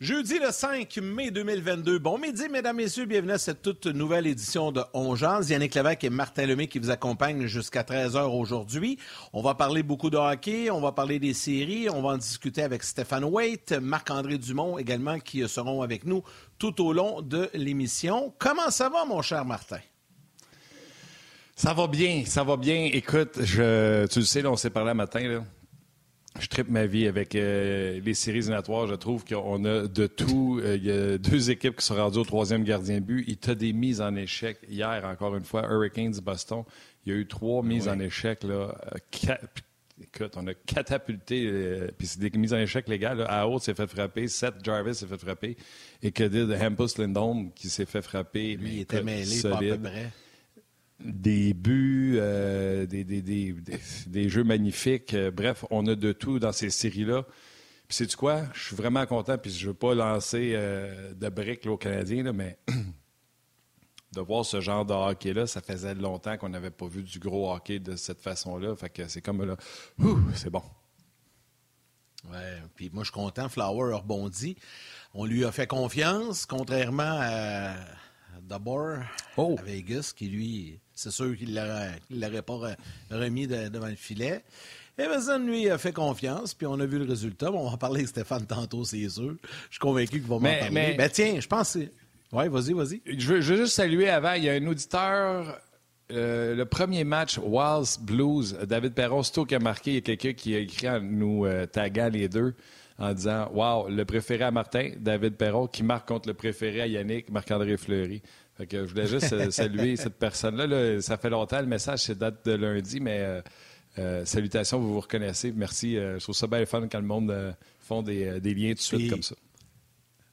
Jeudi le 5 mai 2022. Bon midi, mesdames, messieurs. Bienvenue à cette toute nouvelle édition de Ongeance. Yannick Lévesque et Martin Lemay qui vous accompagnent jusqu'à 13h aujourd'hui. On va parler beaucoup de hockey, on va parler des séries, on va en discuter avec Stéphane Waite, Marc-André Dumont également qui seront avec nous tout au long de l'émission. Comment ça va, mon cher Martin? Ça va bien, ça va bien. Écoute, je, tu le sais, là, on s'est parlé un matin, là je tripe ma vie avec euh, les séries éliminatoires. Je trouve qu'on a de tout. Euh, il y a deux équipes qui sont rendues au troisième gardien de but. Il y a des mises en échec. Hier, encore une fois, Hurricanes Boston. Il y a eu trois mises en échec. Là, euh, Écoute, on a catapulté, puis c'est des mises en échec légales. Haute s'est fait frapper, Seth Jarvis s'est fait frapper, et que dit Hampus Lindholm qui s'est fait frapper. Lui, il était mêlé, pas à peu près des buts, euh, des, des, des, des, jeux magnifiques. Euh, bref, on a de tout dans ces séries-là. Puis sais-tu quoi? Je suis vraiment content, puis je ne veux pas lancer euh, de briques aux Canadiens, mais de voir ce genre de hockey-là, ça faisait longtemps qu'on n'avait pas vu du gros hockey de cette façon-là. Fait que c'est comme là, c'est bon. Ouais, puis moi je suis content, Flower a rebondi. On lui a fait confiance, contrairement à d'abord oh. à Vegas, qui lui c'est sûr qu'il ne l'aurait pas remis devant le filet. Emerson, lui, a fait confiance, puis on a vu le résultat. on va en parler avec Stéphane tantôt, c'est sûr. Je suis convaincu qu'il va m'en parler. Mais... Ben, tiens, je pense... Oui, vas-y, vas-y. Je veux, juste saluer avant, il y a un auditeur... Euh, le premier match, Walls Blues, David Perron, c'est qui a marqué. Il y a quelqu'un qui a écrit en nous euh, taguant les deux en disant Wow, le préféré à Martin, David Perron, qui marque contre le préféré à Yannick, Marc-André Fleury je voulais juste saluer cette personne-là. Ça fait longtemps, le message, c'est date de lundi, mais euh, euh, salutations, vous vous reconnaissez. Merci. Euh, je trouve ça bien fun quand le monde font des, liens tout de suite comme ça.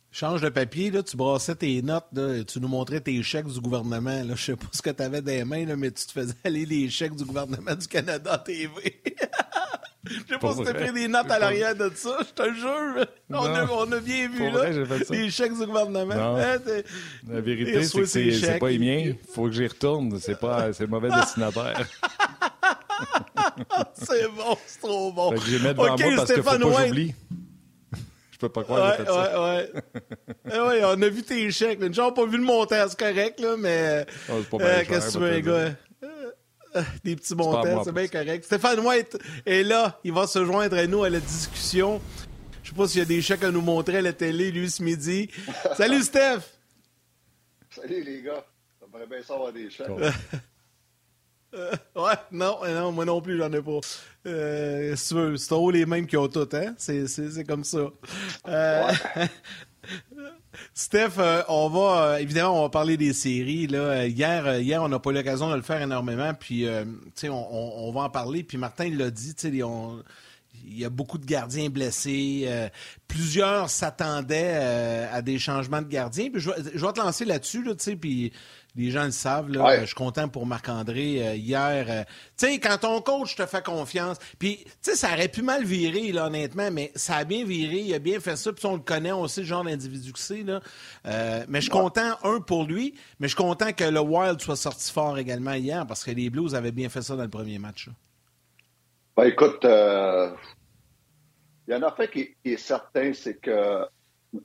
Change de papier, là, tu brassais tes notes, tu nous montrais tes chèques du gouvernement. Là, je sais pas ce que tu avais dans les mains, mais tu te faisais aller les chèques du gouvernement du Canada à TV. Je sais pas si t'as pris des notes à l'arrière de ça, je te jure. On a, on a, bien vu, là. les chèques du gouvernement. Hein, La vérité, c'est que c'est pas les miens. Faut que j'y retourne. C'est pas, c'est le mauvais destinataire. c'est bon, c'est trop bon. je vais moi parce Stéphane faut pas j'oublie. Je peux pas croire que ouais, ça. Ouais, ouais. ouais, on a vu tes chèques. Nous n'avons pas vu le montant, c'est correct, là, mais. Oh, euh, Qu'est-ce que tu veux, gars? des petits montants, c'est bien correct. Stéphane White est là. Il va se joindre à nous à la discussion. Je sais pas s'il y a des chèques à nous montrer à la télé, lui, ce midi. Salut, Steph! Salut, les gars. Ça me bien ça avoir des chèques. Euh, ouais, non, non, moi non plus, j'en ai pas. Euh, c'est trop les mêmes qui ont tout, hein? C'est comme ça. Euh, Steph, euh, on va euh, évidemment on va parler des séries. Là. Hier, on n'a pas eu l'occasion de le faire énormément, puis on, on, va en parler. Puis Martin l'a dit, il y a beaucoup de gardiens blessés. plusieurs s'attendaient à des changements de gardiens. Je, vais te lancer là-dessus, là, puis les gens le savent. Là, Je suis content pour Marc-André euh, hier. Euh, tu sais, quand ton coach te fait confiance, puis tu sais, ça aurait pu mal virer, là, honnêtement, mais ça a bien viré, il a bien fait ça, puis on le connaît, on sait le genre d'individu que c'est. Là. Euh, mais je suis content, un, pour lui, mais je suis content que le Wild soit sorti fort également hier, parce que les Blues avaient bien fait ça dans le premier match. Ben, écoute, il y en a fait qui est certain, c'est que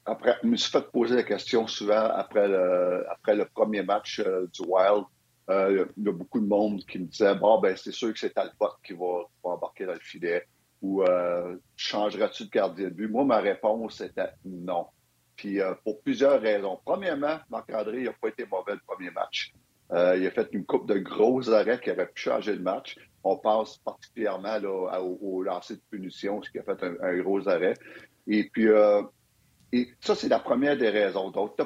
après, je me suis fait poser la question souvent après le, après le premier match euh, du Wild. Euh, il y a beaucoup de monde qui me disait Bon, ben, c'est sûr que c'est Talbot qui va, embarquer dans le filet ou euh, changeras-tu de gardien de but? Moi, ma réponse était non. Puis pour plusieurs raisons. Premièrement, Marc-André n'a pas été mauvais le premier match. il a fait une coupe de gros arrêts qui aurait pu changer le match. On pense particulièrement au, lancer de punition, ce qui a fait un, un gros arrêt. Et puis, et ça, c'est la première des raisons. Donc,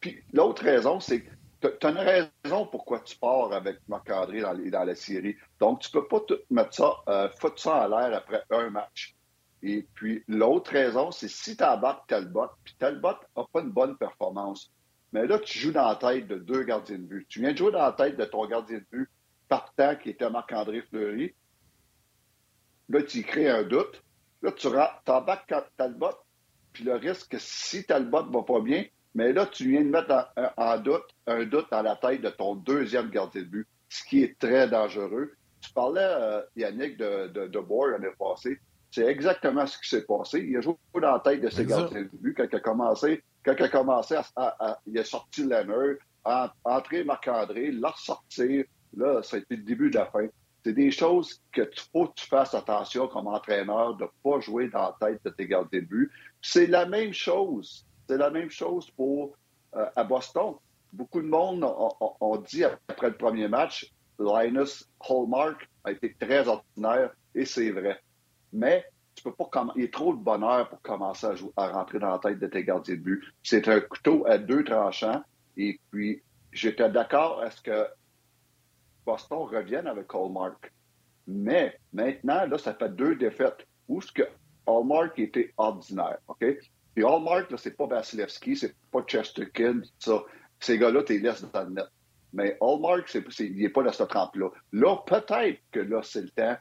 Puis l'autre raison, c'est que tu as une raison pourquoi tu pars avec Marc-André dans, la série. Donc, tu peux pas te mettre ça, euh, foutre ça en l'air après un match. Et puis, l'autre raison, c'est si tu embarques Talbot, puis Talbot n'a pas une bonne performance, mais là, tu joues dans la tête de deux gardiens de but. Tu viens de jouer dans la tête de ton gardien de but partant, qui était Marc-André Fleury. Là, tu crées un doute. Là, tu embarques Talbot, puis le risque, si Talbot va pas bien, mais là, tu viens de mettre en, doute un doute dans la tête de ton deuxième gardien de but, ce qui est très dangereux. Tu parlais, euh, Yannick, de, de, de Boer l'année passée. C'est exactement ce qui s'est passé. Il a joué dans la tête de ses gardiens de but quand il a commencé. Quand il a commencé à, il a sorti Leonard, entrer Marc-André, l'a ressortir. Là, ça a été le début de la fin. C'est des choses que tu faut que tu fasses attention comme entraîneur de ne pas jouer dans la tête de tes gardiens de but. C'est la même chose. C'est la même chose pour euh, à Boston. Beaucoup de monde ont, dit après le premier match, Linus Hallmark a été très ordinaire et c'est vrai. Mais tu peux pas il est trop de bonheur pour commencer à, jouer, à rentrer dans la tête de tes gardiens de but. C'est un couteau à deux tranchants. Et puis, j'étais d'accord à ce que Boston revienne avec Hallmark. Mais maintenant, là, ça fait deux défaites où ce que Hallmark était ordinaire. OK? Puis Hallmark, là, c'est pas Vasilevski, c'est pas Chesterkin, ça. Ces gars-là, tu les laisses dans le net. Mais Hallmark, c'est, il n'est pas dans cette trempe-là. Là, peut-être que là, c'est le temps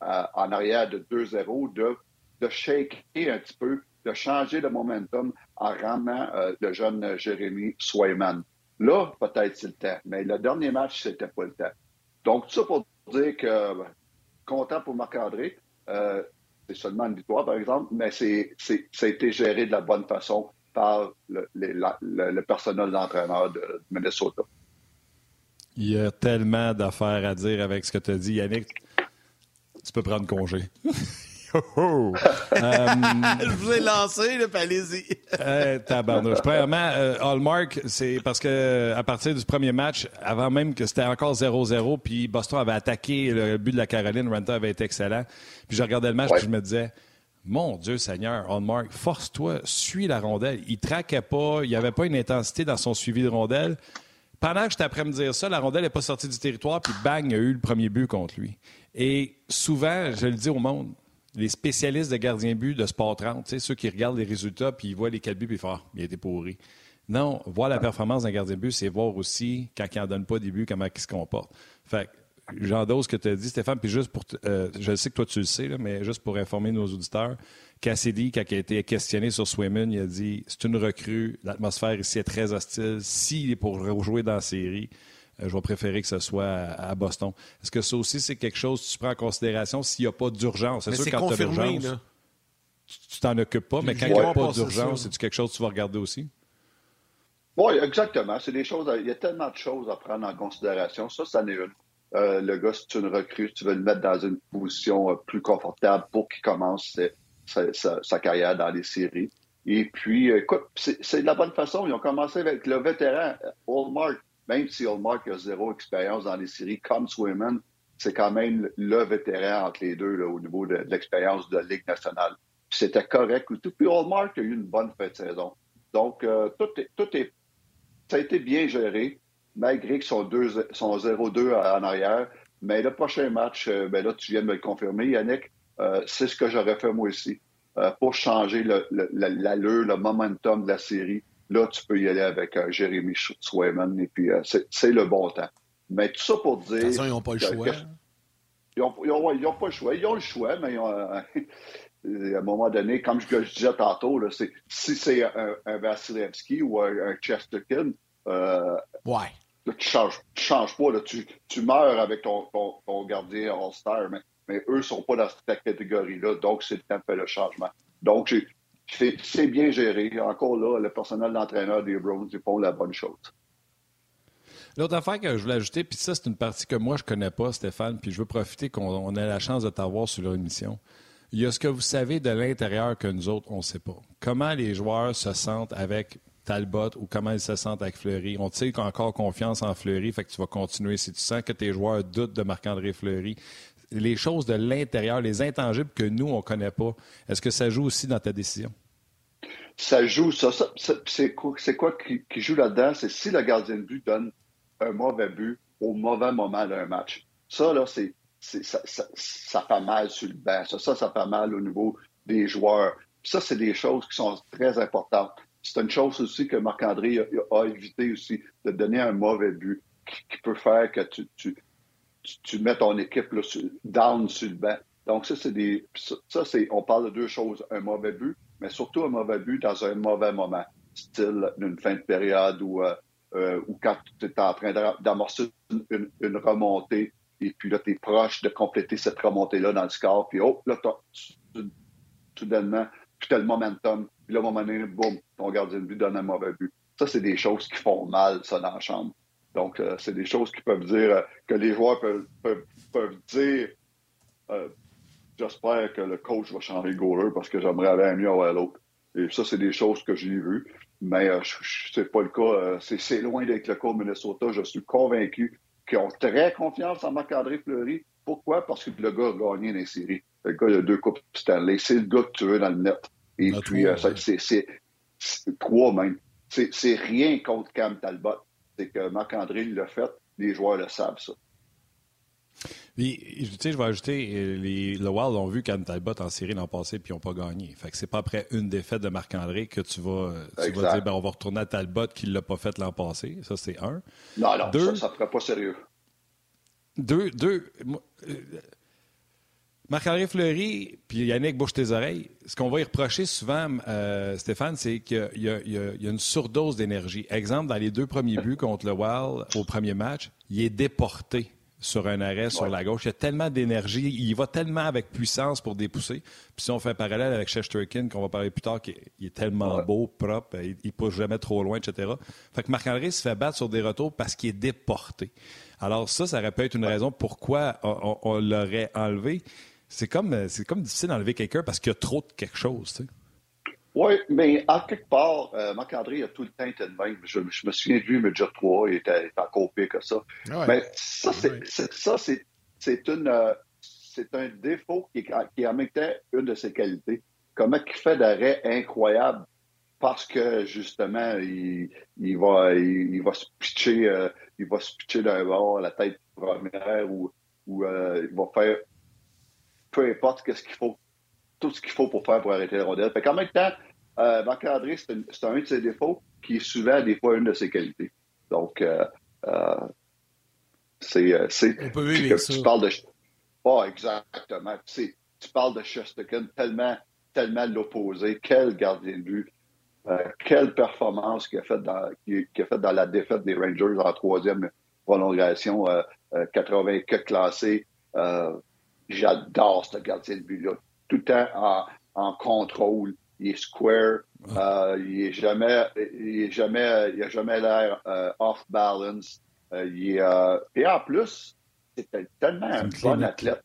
en arrière de 2-0 de, de shaker un petit peu, de changer le momentum en ramenant euh, le jeune Jérémy Swayman. Là, peut-être c'est le temps. Mais le dernier match, c'était pas le temps. Donc, tout ça pour dire que content pour Marc-André. Euh, c'est seulement une victoire, par exemple, mais c'est, ça a été géré de la bonne façon par le, le personnel d'entraîneur de Minnesota. Il y a tellement d'affaires à dire avec ce que tu as dit, Yannick. Tu peux prendre congé. Euh, je vous ai lancé, le allez-y. euh, tabarnouche. Premièrement, euh, Hallmark, c'est parce que à partir du premier match, avant même que c'était encore 0-0, puis Boston avait attaqué le but de la Caroline, Renta avait été excellent. Puis je regardais le match, puis je me disais, mon Dieu Seigneur, Hallmark, force-toi, suis la rondelle. Il traquait pas, il n'y avait pas une intensité dans son suivi de rondelle pendant que j'étais après me dire ça, la rondelle n'est pas sortie du territoire, puis bang, il a eu le premier but contre lui. Et souvent, je le dis au monde, les spécialistes de gardien but de Sport 30, ceux qui regardent les résultats, puis ils voient les quatre buts, puis ils font ah, il a été pourri. Non, voir la performance d'un gardien but, c'est voir aussi, quand il n'en donne pas des buts, comment il se comporte. Fait j'endose ce que tu as dit, Stéphane, puis juste pour. Euh, je sais que toi, tu le sais, mais juste pour informer nos auditeurs, Cassidy, quand il a été questionné sur Swayman, il a dit c'est une recrue, l'atmosphère ici est très hostile. S'il est pour rejouer dans la série, je vais préférer que ce soit à, Boston. Est-ce que ça aussi, c'est quelque chose que tu prends en considération s'il n'y a pas d'urgence? C'est sûr quand tu as l'urgence, tu t'en occupes pas, mais quand il n'y a pas d'urgence, c'est quelque chose que tu vas regarder aussi? Oui, exactement. C'est des choses. Il y a tellement de choses à prendre en considération. Ça, ça en est une. Euh, le gars, c'est une recrue, tu veux le mettre dans une position euh, plus confortable pour qu'il commence sa, carrière dans les séries. Et puis, écoute, c'est de la bonne façon. Ils ont commencé avec le vétéran Hallmark. Même si Hallmark a zéro expérience dans les séries, comme Swayman, c'est quand même le vétéran entre les deux au niveau de, l'expérience de la Ligue nationale. C'était correct. Tout. Puis Hallmark a eu une bonne fin de saison. Donc, euh, tout, tout est, ça a été bien géré, malgré qu'ils sont, sont 0-2 en arrière. Mais le prochain match, euh, ben là, tu viens de me le confirmer, Yannick, euh, c'est ce que j'aurais fait moi aussi. Pour changer l'allure, le, momentum de la série, là, tu peux y aller avec euh, Jérémy Swayman et puis c'est le bon temps. Mais tout ça pour dire. De toute façon, ils n'ont pas le choix. ils n'ont pas le choix. Ils ont le choix, mais à un moment donné, comme je, disais tantôt, si c'est un, Vasilevski ou un, Chesterkin, ouais. tu ne changes, pas. tu, meurs avec ton, ton gardien All-Star. Mais mais eux ne sont pas dans cette catégorie-là, donc c'est le temps de faire le changement. Donc, c'est bien géré. Encore là, le personnel d'entraîneur des Browns, ils font la bonne chose. L'autre affaire que je voulais ajouter, puis ça, c'est une partie que moi, je ne connais pas, Stéphane, puis je veux profiter qu'on ait la chance de t'avoir sur leur émission. Il y a ce que vous savez de l'intérieur que nous autres, on ne sait pas. Comment les joueurs se sentent avec Talbot ou comment ils se sentent avec Fleury? On sait encore confiance en Fleury, fait que tu vas continuer. Si tu sens que tes joueurs doutent de Marc-André Fleury, les choses de l'intérieur, les intangibles que nous, on ne connaît pas, est-ce que ça joue aussi dans ta décision? Ça joue, ça. c'est quoi, qui, joue là-dedans? C'est si le gardien de but donne un mauvais but au mauvais moment d'un match. Ça, là, c'est, ça, ça, fait mal sur le banc. Ça, ça, fait mal au niveau des joueurs. Ça, c'est des choses qui sont très importantes. C'est une chose aussi que Marc-André a, évité aussi, de donner un mauvais but qui, peut faire que tu tu, mets ton équipe là, down sur le banc. Donc, ça, c'est des. Ça, c'est. On parle de deux choses. Un mauvais but, mais surtout un mauvais but dans un mauvais moment. Style d'une fin de période ou, euh, euh, quand tu es en train d'amorcer une, remontée et puis là, tu es proche de compléter cette remontée-là dans le score, puis oh, là, soudainement, puis tu as le momentum, puis là, à un moment donné, boum, ton gardien de but donne un mauvais but. Ça, c'est des choses qui font mal, ça, dans la chambre. Donc, euh, c'est des choses qui peuvent dire, euh, que les joueurs peuvent, peuvent, dire, euh, j'espère que le coach va changer goaler parce que j'aimerais aller mieux à l'autre. Et ça, c'est des choses que j'ai vues. Mais euh, c'est pas le cas. c'est loin d'être le cas au Minnesota. Je suis convaincu qu'ils ont très confiance en Marc-André Fleury. Pourquoi? Parce que le gars a gagné les séries. Le gars, a deux coupes Stanley. C'est le gars que tu veux dans le net. Et puis, c'est trois même. C'est rien contre Cam Talbot c'est que Marc-André l'a fait, les joueurs le savent, ça. Puis, je vais ajouter, euh, les, le Wild ont vu Cam Talbot en série l'an passé puis ils n'ont pas gagné. Fait que c'est pas après une défaite de Marc-André que tu vas, tu vas dire ben, on va retourner à Talbot qui ne l'a pas fait l'an passé. Ça, c'est un. Non, non, deux, ça ne ferait pas sérieux. Deux, deux euh, Marc-André Fleury puis Yannick bouche tes oreilles. Ce qu'on va y reprocher souvent, euh, Stéphane, c'est qu'il y, a une surdose d'énergie. Exemple, dans les deux premiers buts contre le Wild au premier match, il est déporté sur un arrêt sur la gauche. Il y a tellement d'énergie, il va tellement avec puissance pour dépousser. Puis si on fait un parallèle avec Shesterkin, qu'on va parler plus tard, qui est tellement beau, propre, il, ne pousse jamais trop loin, etc. Fait que Marc-André se fait battre sur des retours parce qu'il est déporté. Alors ça, ça aurait pu être une raison pourquoi on l'aurait enlevé c'est comme, euh, c'est comme difficile d'enlever quelqu'un parce qu'il y a trop de quelque chose. Tu sais. Oui, mais en quelque part, euh, Marc-André a tout le temps été de même. Je, me souviens de lui, mais déjà trois, il était, encore pire que ça. Ah mais ça, c'est, ça, c'est, c'est, une, euh, c'est un défaut qui, qui en même temps une de ses qualités. Comment il fait d'arrêt incroyable parce que justement, il, il va, il, va se pitcher, euh, il va se pitcher d'un bord à la tête première ou, ou il va faire peu importe ce qu'il faut, tout ce qu'il faut pour faire pour arrêter la rondelle. Fait qu'en même temps, euh, Marc-André, c'est un, de ses défauts qui est souvent des fois une de ses qualités. Donc, euh, euh, c'est. On peut vivre ça. Tu parles de. Oh, exactement. Tu, tu parles de Shostakin tellement, tellement l'opposé. Quel gardien de but. quelle performance qu'il a faite dans, fait dans la défaite des Rangers en troisième prolongation, 80 que classé. J'adore ce gardien de but-là. Tout le temps en, contrôle. Il est square. Euh, il est jamais, il est jamais, il a jamais l'air euh, off balance. Euh, il est, et en plus, c'est tellement un bon athlète.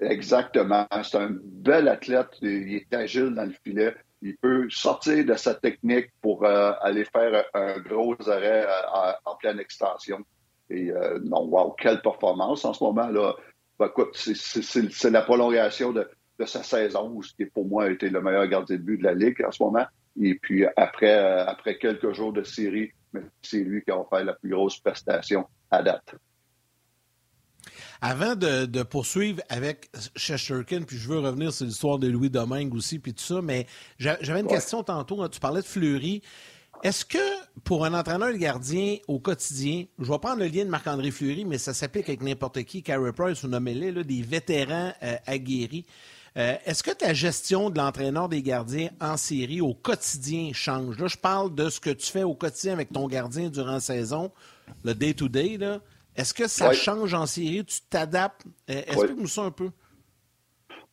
exactement. C'est un bel athlète. Il est agile dans le filet. Il peut sortir de sa technique pour aller faire un gros arrêt en pleine extension. Et non, wow, quelle performance en ce moment-là. Ben, c'est la prolongation de, sa saison, ce qui pour moi a été le meilleur gardien de but de la Ligue en ce moment. Et puis après, euh, après quelques jours de série, c'est lui qui a fait la plus grosse prestation à date. Avant de, poursuivre avec Shesterkin, puis je veux revenir sur l'histoire de Louis Domingue aussi, puis tout ça, mais j'avais une question tantôt. Hein, tu parlais de Fleury. Est-ce que pour un entraîneur de gardien au quotidien, je vais prendre le lien de Marc-André Fleury, mais ça s'applique avec n'importe qui, Carey Price ou nommez-les, des vétérans euh, aguerris. Euh, est-ce que ta gestion de l'entraîneur des gardiens en série au quotidien change? Là, je parle de ce que tu fais au quotidien avec ton gardien durant la saison, le day-to-day. Est-ce que ça change en série? Tu t'adaptes? Euh, explique-nous ça un peu.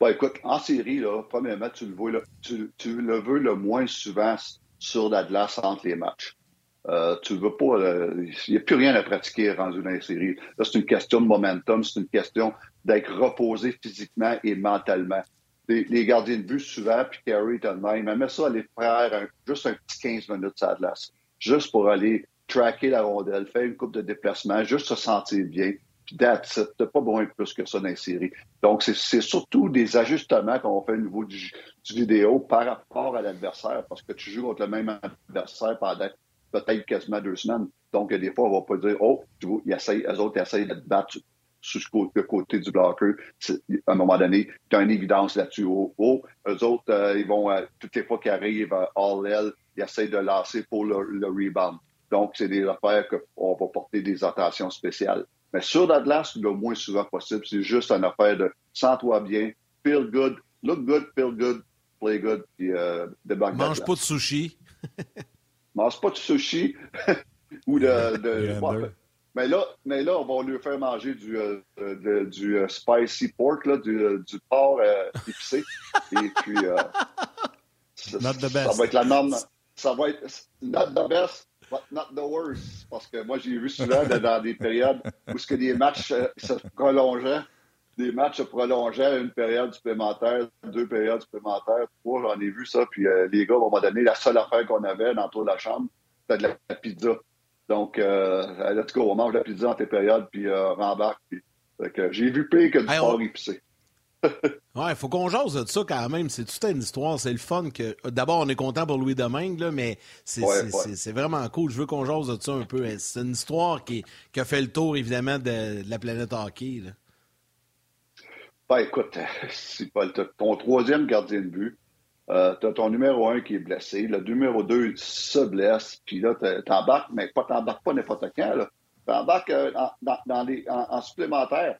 écoute, en série, là, premièrement, tu le, tu, tu le veux le moins souvent sur la glace entre les matchs. Euh, tu veux pas. Il n'y a plus rien à pratiquer rendu dans les séries. Là, c'est une question de momentum, c'est une question d'être reposé physiquement et mentalement. Les, gardiens de but, souvent, puis Carey de même, mais ça, aller faire juste un petit 15 minutes sur la juste pour aller tracker la rondelle, faire une coupe de déplacement, juste se sentir bien. Puis that's it. T'as pas besoin de plus que ça dans les séries. Donc, c'est surtout des ajustements qu'on fait au niveau du, vidéo par rapport à l'adversaire, parce que tu joues contre le même adversaire pendant peut-être quasiment deux semaines. Donc, des fois, on va pas dire, oh, tu vois, ils essayent, eux autres essayent de te battre sur le côté du bloqueur. À un moment donné, tu as une évidence là-dessus. Oh, oh, eux autres, euh, ils vont, euh, toutes les fois qu'ils arrivent, à all L, ils essayent de lancer pour le, le rebound. Donc, c'est des affaires qu'on va porter des attentions spéciales. Mais sur la glace, le moins souvent possible, c'est juste une affaire de sens-toi bien, feel good, look good, feel good, play good, puis euh, Mange pas de sushi. Mange pas de sushi ou de. de Mais là, mais là, on va lui faire manger du, euh, du euh, spicy pork, là, du, euh, du porc épicé. Et puis, ça, ça, va être la norme. Ça va être not the best, but not the worst. Parce que moi, j'ai vu souvent dans des périodes où ce que des matchs se prolongeaient, des matchs se prolongeaient une période supplémentaire, deux périodes supplémentaires, trois, j'en ai vu ça. Puis les gars, à un moment donné, la seule affaire qu'on avait dans toute la chambre, c'était de la pizza. Donc, euh, let's go, on mange la pizza en tes périodes, puis euh, rembarque. Puis, j'ai vu pire que du hey, on... épicé. ouais, il faut qu'on jase de ça quand même. C'est toute une histoire. C'est le fun que. D'abord, on est content pour Louis Domingue, là, mais c'est vraiment cool. Je veux qu'on jase de ça un peu. C'est une histoire qui, qui, a fait le tour, évidemment, de, de la planète hockey. Là. Ben, écoute, c'est pas ton troisième gardien de but. Euh, tu as ton numéro un qui est blessé, le numéro deux se blesse, puis là, t'embarques, mais pas t'embarques pas n'importe quand, là. T'embarques euh, les, en, supplémentaire.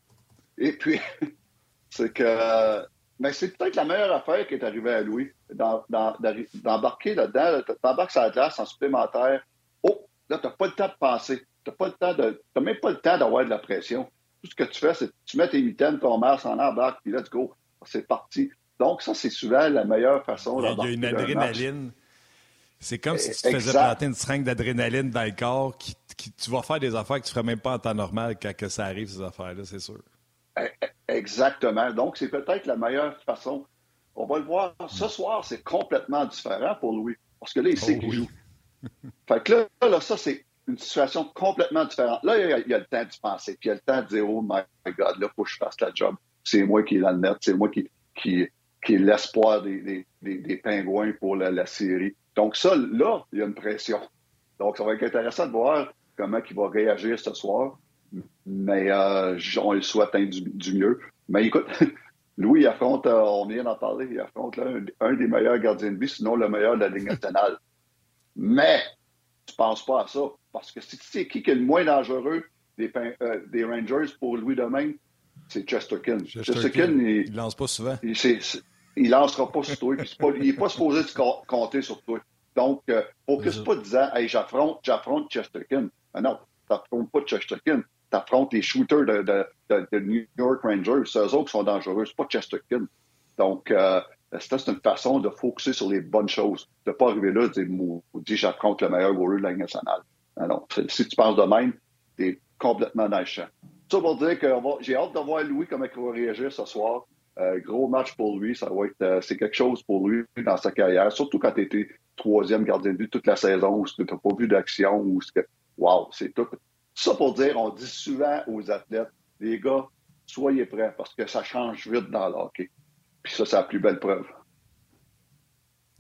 Et puis, c'est que. Mais c'est peut-être la meilleure affaire qui est arrivée à Louis, d'embarquer là-dedans. T'embarques sur la glace en supplémentaire. Oh, là, t'as pas le temps de penser. T'as pas le temps de. T'as même pas le temps d'avoir de la pression. Tout ce que tu fais, c'est tu mets tes mitaines, ton masque en embarque, puis let's go. C'est parti. Donc, ça, c'est souvent la meilleure façon Il y a une adrénaline. C'est comme si tu te faisais planter une seringue d'adrénaline dans le corps. Qui, tu vas faire des affaires que tu ne ferais même pas en temps normal quand que ça arrive, ces affaires-là, c'est sûr. E, e, exactement. Donc, c'est peut-être la meilleure façon. On va le voir. Ce soir, c'est complètement différent pour Louis. Parce que là, il sait oh qu'il joue. fait que là, là ça, c'est une situation complètement différente. Là, il y, a, le temps d'y penser. Puis il y a le temps de dire Oh my God, là, il faut que je fasse la job. C'est moi qui est dans le net. C'est moi qui, qui, qui l'espoir des, des, pingouins pour la, série. Donc ça, là, il y a une pression. Donc ça va être intéressant de voir comment il va réagir ce soir. Mais euh, on le souhaite du, mieux. Mais écoute, Louis il affronte, euh, on vient d'en parler, il affronte un, des meilleurs gardiens de but, sinon le meilleur de la Ligue nationale. Mais tu ne penses pas à ça. Parce que si tu sais qui est le moins dangereux des, euh, des Rangers pour Louis Domingue, c'est Chesterkin. Chesterkin, il, lance pas souvent. Il, il lancera pas sur toi. il n'est pas supposé compter sur toi. Donc, euh, focus pas disant Hey, j'affronte, j'affronte Chesterkin. Ah non, tu n'affrontes pas Chesterkin. Tu affrontes les shooters de, de, New York Rangers. C'est eux autres qui sont dangereux. C'est pas Chesterkin. Donc, euh, c'est une façon de focuser sur les bonnes choses. De ne pas arriver là et dire j'affronte le meilleur goaler de la nationale. Non, si tu penses de même, tu es complètement dans. Ça pour dire que j'ai hâte de voir Louis comment il va réagir ce soir. Euh, gros match pour lui, ça va être euh, c'est quelque chose pour lui dans sa carrière, surtout quand tu étais troisième gardien de but toute la saison, où tu n'as pas vu d'action, ou que wow, c'est tout. Ça pour dire, on dit souvent aux athlètes, les gars, soyez prêts parce que ça change vite dans le hockey. Puis ça, c'est la plus belle preuve.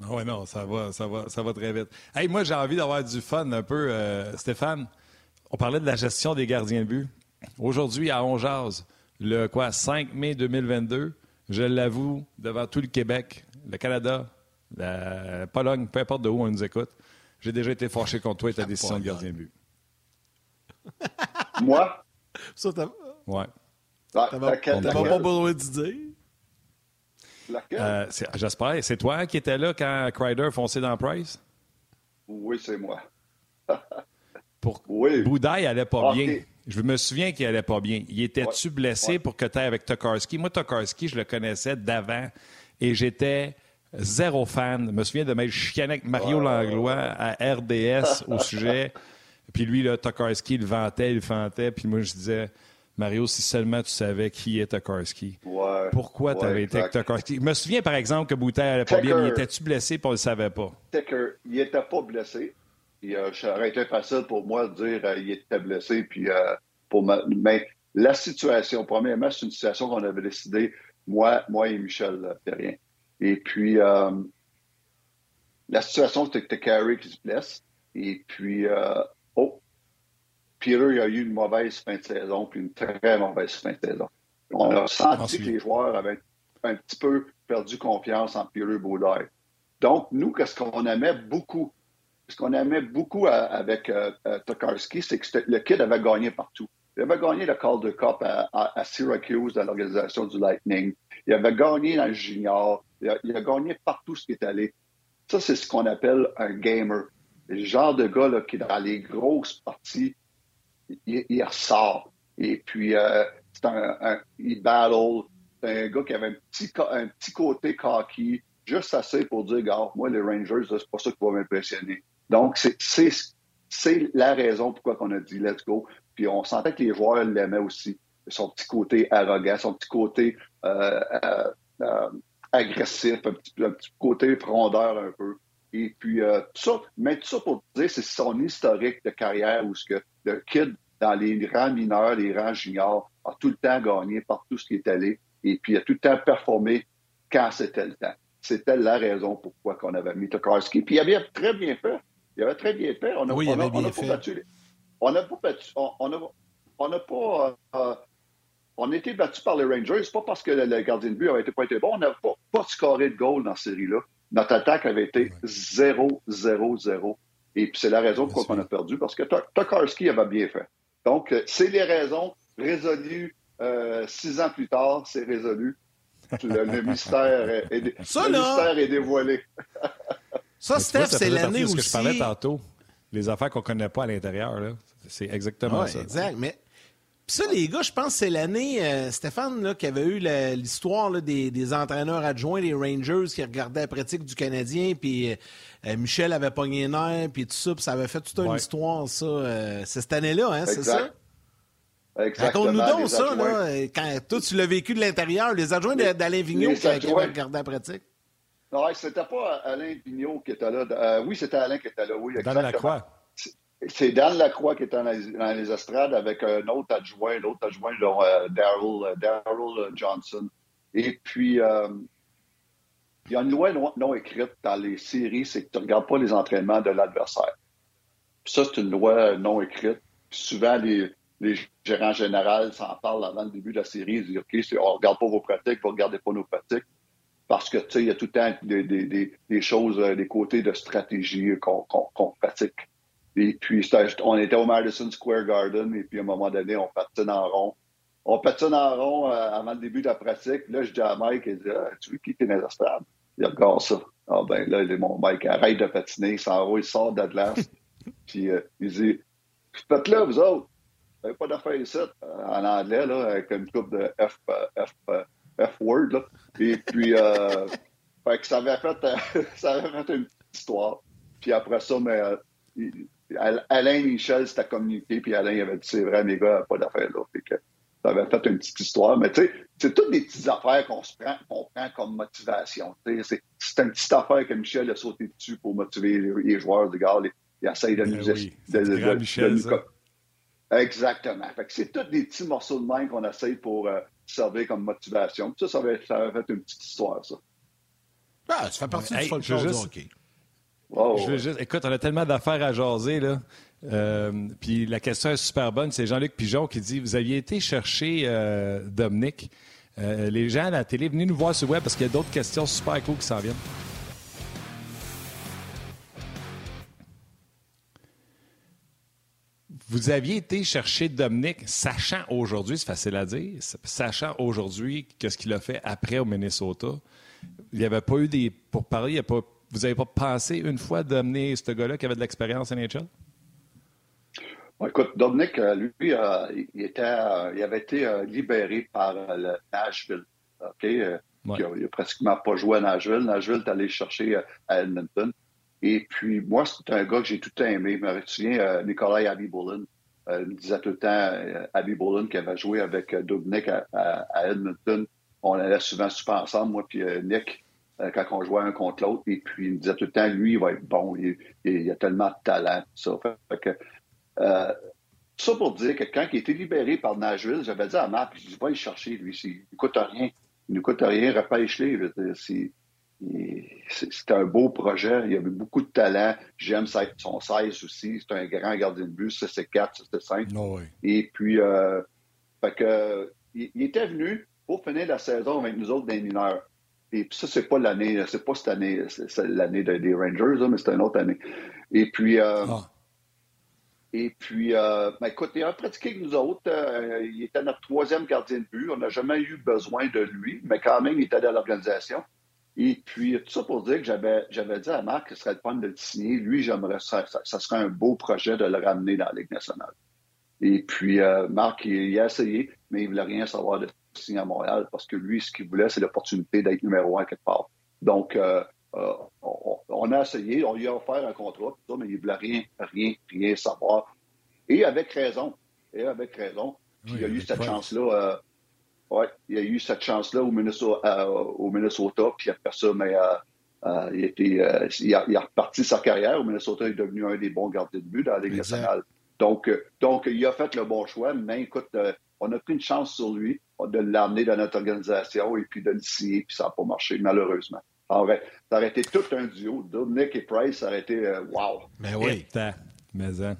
Ah oui, non, ça va, ça va, ça va très vite. Hey, moi, j'ai envie d'avoir du fun un peu, euh, Stéphane. On parlait de la gestion des gardiens de but. Aujourd'hui, à Onjaz, le quoi, 5 mai 2022, je l'avoue, devant tout le Québec, le Canada, la Pologne, peu importe de où on nous écoute, j'ai déjà été fâché contre toi et ta décision de gardien de but. Moi? Ça, t'as... Ouais. T'as pas besoin de dire? Euh, j'espère. C'est toi qui étais là quand Crider fonçait dans Price? Oui, c'est moi. Pour... Oui. Boudaille allait pas bien. Je me souviens qu'il allait pas bien. Il était-tu blessé pour que tu avec Tokarski? Moi, Tokarski, je le connaissais d'avant et j'étais zéro fan. Je me souviens de chicané avec Mario Langlois à RDS au sujet. Puis lui, là, Tokarski, il vantait, il vantait. Puis moi, je disais, Mario, si seulement tu savais qui est Tokarski. Pourquoi tu avais été avec Tokarski? Je me souviens, par exemple, que Bouteille allait pas bien. Mais était-tu blessé pour on le savait pas? il n'était pas blessé. Et, euh, ça aurait été facile pour moi de dire qu'il euh, était blessé. Puis, euh, pour Mais la situation, premièrement, c'est une situation qu'on avait décidé, moi, moi et Michel Terrien. Et puis, la situation, c'était que Carey qui se blesse. Et puis, oh, Peter il a eu une mauvaise fin de saison, puis une très mauvaise fin de saison. On a senti que les joueurs avaient un petit peu perdu confiance en Peter Baudard. Donc, nous, qu'est-ce qu'on aimait beaucoup? Ce qu'on aimait beaucoup avec euh, euh, Tokarski, c'est que le kid avait gagné partout. Il avait gagné le Calder Cup à, Syracuse, dans l'organisation du Lightning. Il avait gagné dans le junior. Il a, gagné partout ce qui est allé. Ça, c'est ce qu'on appelle un gamer. Le genre de gars là, qui, dans les grosses parties, il, ressort. Et puis, euh, c'est un, il battle. C'est un gars qui avait un petit, un petit côté cocky, juste assez pour dire, gars, moi, les Rangers, c'est pas ça qui va m'impressionner. Donc, c'est la raison pourquoi on a dit let's go. Puis on sentait que les joueurs l'aimaient aussi. Son petit côté arrogant, son petit côté euh, euh agressif, un petit, un petit, côté frondeur un peu. Et puis, euh, tout ça, mais tout ça pour dire, c'est son historique de carrière où ce que le kid dans les rangs mineurs, les rangs juniors, a tout le temps gagné partout ce qui est allé et puis a tout le temps performé quand c'était le temps. C'était la raison pourquoi qu'on avait mis Tokarski. Puis il avait très bien fait. Il avait très bien fait. On a, oui, on a, bien fait. Pas battu, on n'a pas battu. On n'a on a pas. Euh, on a été battu par les Rangers, pas parce que le, gardien de but avait été pas été bon, on n'a pas, pas scoré de goal dans cette série-là. Notre attaque avait été 0-0-0. Et puis c'est la raison pourquoi on a perdu, parce que Tokarski avait bien fait. Donc, euh, c'est les raisons résolues euh, six ans plus tard, c'est résolu. Le, mystère, est, le mystère est dévoilé. ça, Steph, c'est l'année aussi. ce que je parlais tantôt. Les affaires qu'on ne connaît pas à l'intérieur, c'est exactement ça. Exact, mais ça, les gars, je pense que c'est l'année, euh, Stéphane, là, qui avait eu l'histoire des, des, entraîneurs adjoints, les Rangers, qui regardaient la pratique du Canadien, puis euh, Michel avait pogné nerf, puis tout ça, puis ça avait fait toute une histoire, ça. Euh, c'est cette année-là, hein, c'est ça? Raconte-nous donc ça, là, quand toi, tu l'as vécu de l'intérieur, les adjoints d'Alain Vigneault qui, avaient regardé la pratique. Non, c'était pas Alain Vigneault qui était là. oui, c'était Alain qui était là, oui. Dans la croix. C'est Dan Lacroix qui était dans les, estrades avec un autre adjoint, l'autre adjoint, euh, Daryl, euh, Johnson. Et puis, euh, il y a une loi non, écrite dans les séries, c'est que tu ne regardes pas les entraînements de l'adversaire. Ça, c'est une loi non écrite. souvent, les, gérants généraux s'en parlent avant le début de la série. Ils disent, OK, on ne regarde pas vos pratiques, vous ne regardez pas nos pratiques. Parce que, tu sais, il y a tout le temps des, choses, des côtés de stratégie qu'on pratique. Et puis, on était au Madison Square Garden, et puis à un moment donné, on patine en rond. On patine en rond euh, avant le début de la pratique. Là, je dis à Mike, il dit ah, Tu veux quitter les estrades? Il regarde ça. Ah ben là, il dit, mon Mike, arrête de patiner, il s'en va, il sort d'Atlas. puis euh, il dit Faites là, vous autres. Vous n'avez pas d'affaires ici, euh, en anglais, là, avec une coupe de F, F, F word. Là. Et puis, fait que ça avait fait, ça avait fait une petite histoire. Puis après ça, mais, Alain Michel s'était communiqué, puis Alain avait dit c'est vrai, les gars, pas d'affaires là. que ça avait fait une petite histoire. Mais tu sais, c'est toutes des petites affaires qu'on se prend, qu'on prend comme motivation. C'est, une petite affaire que Michel a sauté dessus pour motiver les, joueurs de gars. Il essaye de nous. Oui, de, de, Michel, Exactement. Fait que c'est tous des petits morceaux de main qu'on essaye pour euh, servir comme motivation. ça, ça avait, ça avait, fait une petite histoire, ça. Ah, ça fait partie du folklore juste... Écoute, on a tellement d'affaires à jaser, là. Euh, puis la question est super bonne. C'est Jean-Luc Pigeon qui dit Vous aviez été chercher euh, Dominique. Euh, les gens à la télé, venez nous voir sur web parce qu'il y a d'autres questions super cool qui s'en viennent. Vous aviez été chercher Dominique, sachant aujourd'hui, c'est facile à dire, sachant aujourd'hui qu'est-ce qu'il a fait après au Minnesota. Il n'y avait pas eu des. Pour parler, il n'y a pas vous n'avez pas pensé une fois d'amener ce gars-là qui avait de l'expérience en NHL? écoute, Dominique, euh, lui, euh, il, était, euh, il avait été libéré par le Nashville. OK? Il n'a pratiquement pas joué à Nashville. Nashville est allé chercher à Edmonton. Et puis, moi, c'est un gars que j'ai tout aimé. Je me souviens, Nicolas Abiboulin. il me disait tout le temps, Abiboulin, qui avait joué avec Dominique à, Edmonton. On allait souvent super ensemble, moi puis Nick. Euh, quand on jouait un contre l'autre. Et puis, il me disait tout le temps, lui, il va être bon. Il, il, a tellement de talent. Ça, fait que, euh, ça pour dire que quand il été libéré par Nashville, j'avais dit à Marc, je dis, va le chercher, lui. Il ne coûte rien. Il ne coûte rien, repêche-les. C'est un beau projet. Il avait beaucoup de talent. J'aime son 16 aussi. C'est un grand gardien de but. Ça, c'est 4, ça, c'est 5. Et puis, euh, fait que, il, était venu pour finir la saison avec nous autres des mineurs. Et puis ça, c'est pas l'année, c'est pas cette année, c'est l'année des Rangers, mais c'est une autre année. Et puis, euh, ah. et puis, euh, ben, écoute, il a pratiqué avec nous autres. Euh, il était notre troisième gardien de but. On n'a jamais eu besoin de lui, mais quand même, il était dans l'organisation. Et puis, tout ça pour dire que j'avais, j'avais dit à Marc que ce serait le fun de le signer. Lui, j'aimerais ça, ça, serait un beau projet de le ramener dans la Ligue nationale. Et puis, euh, Marc, il, a essayé, mais il ne voulait rien savoir de signer à Montréal parce que lui, ce qu'il voulait, c'est l'opportunité d'être numéro un quelque part. Donc, euh, euh, on, a essayé, on lui a offert un contrat, mais il ne voulait rien, rien, rien savoir. Et avec raison. Et avec raison. Puis il a eu cette chance-là. ouais, il a eu cette chance-là au Minnesota, au Minnesota, puis après ça, mais il, était, il, a, il, a, reparti sa carrière. Au Minnesota, il est devenu un des bons gardiens de but dans la Ligue nationale. Donc, euh, donc, il a fait le bon choix, mais écoute, euh, on a pris une chance sur lui de l'amener dans notre organisation et puis de le signer, puis ça n'a pas marché, malheureusement. ça aurait été tout un duo. Nick et Price, ça aurait été euh, wow. Mais oui. Mais, hein.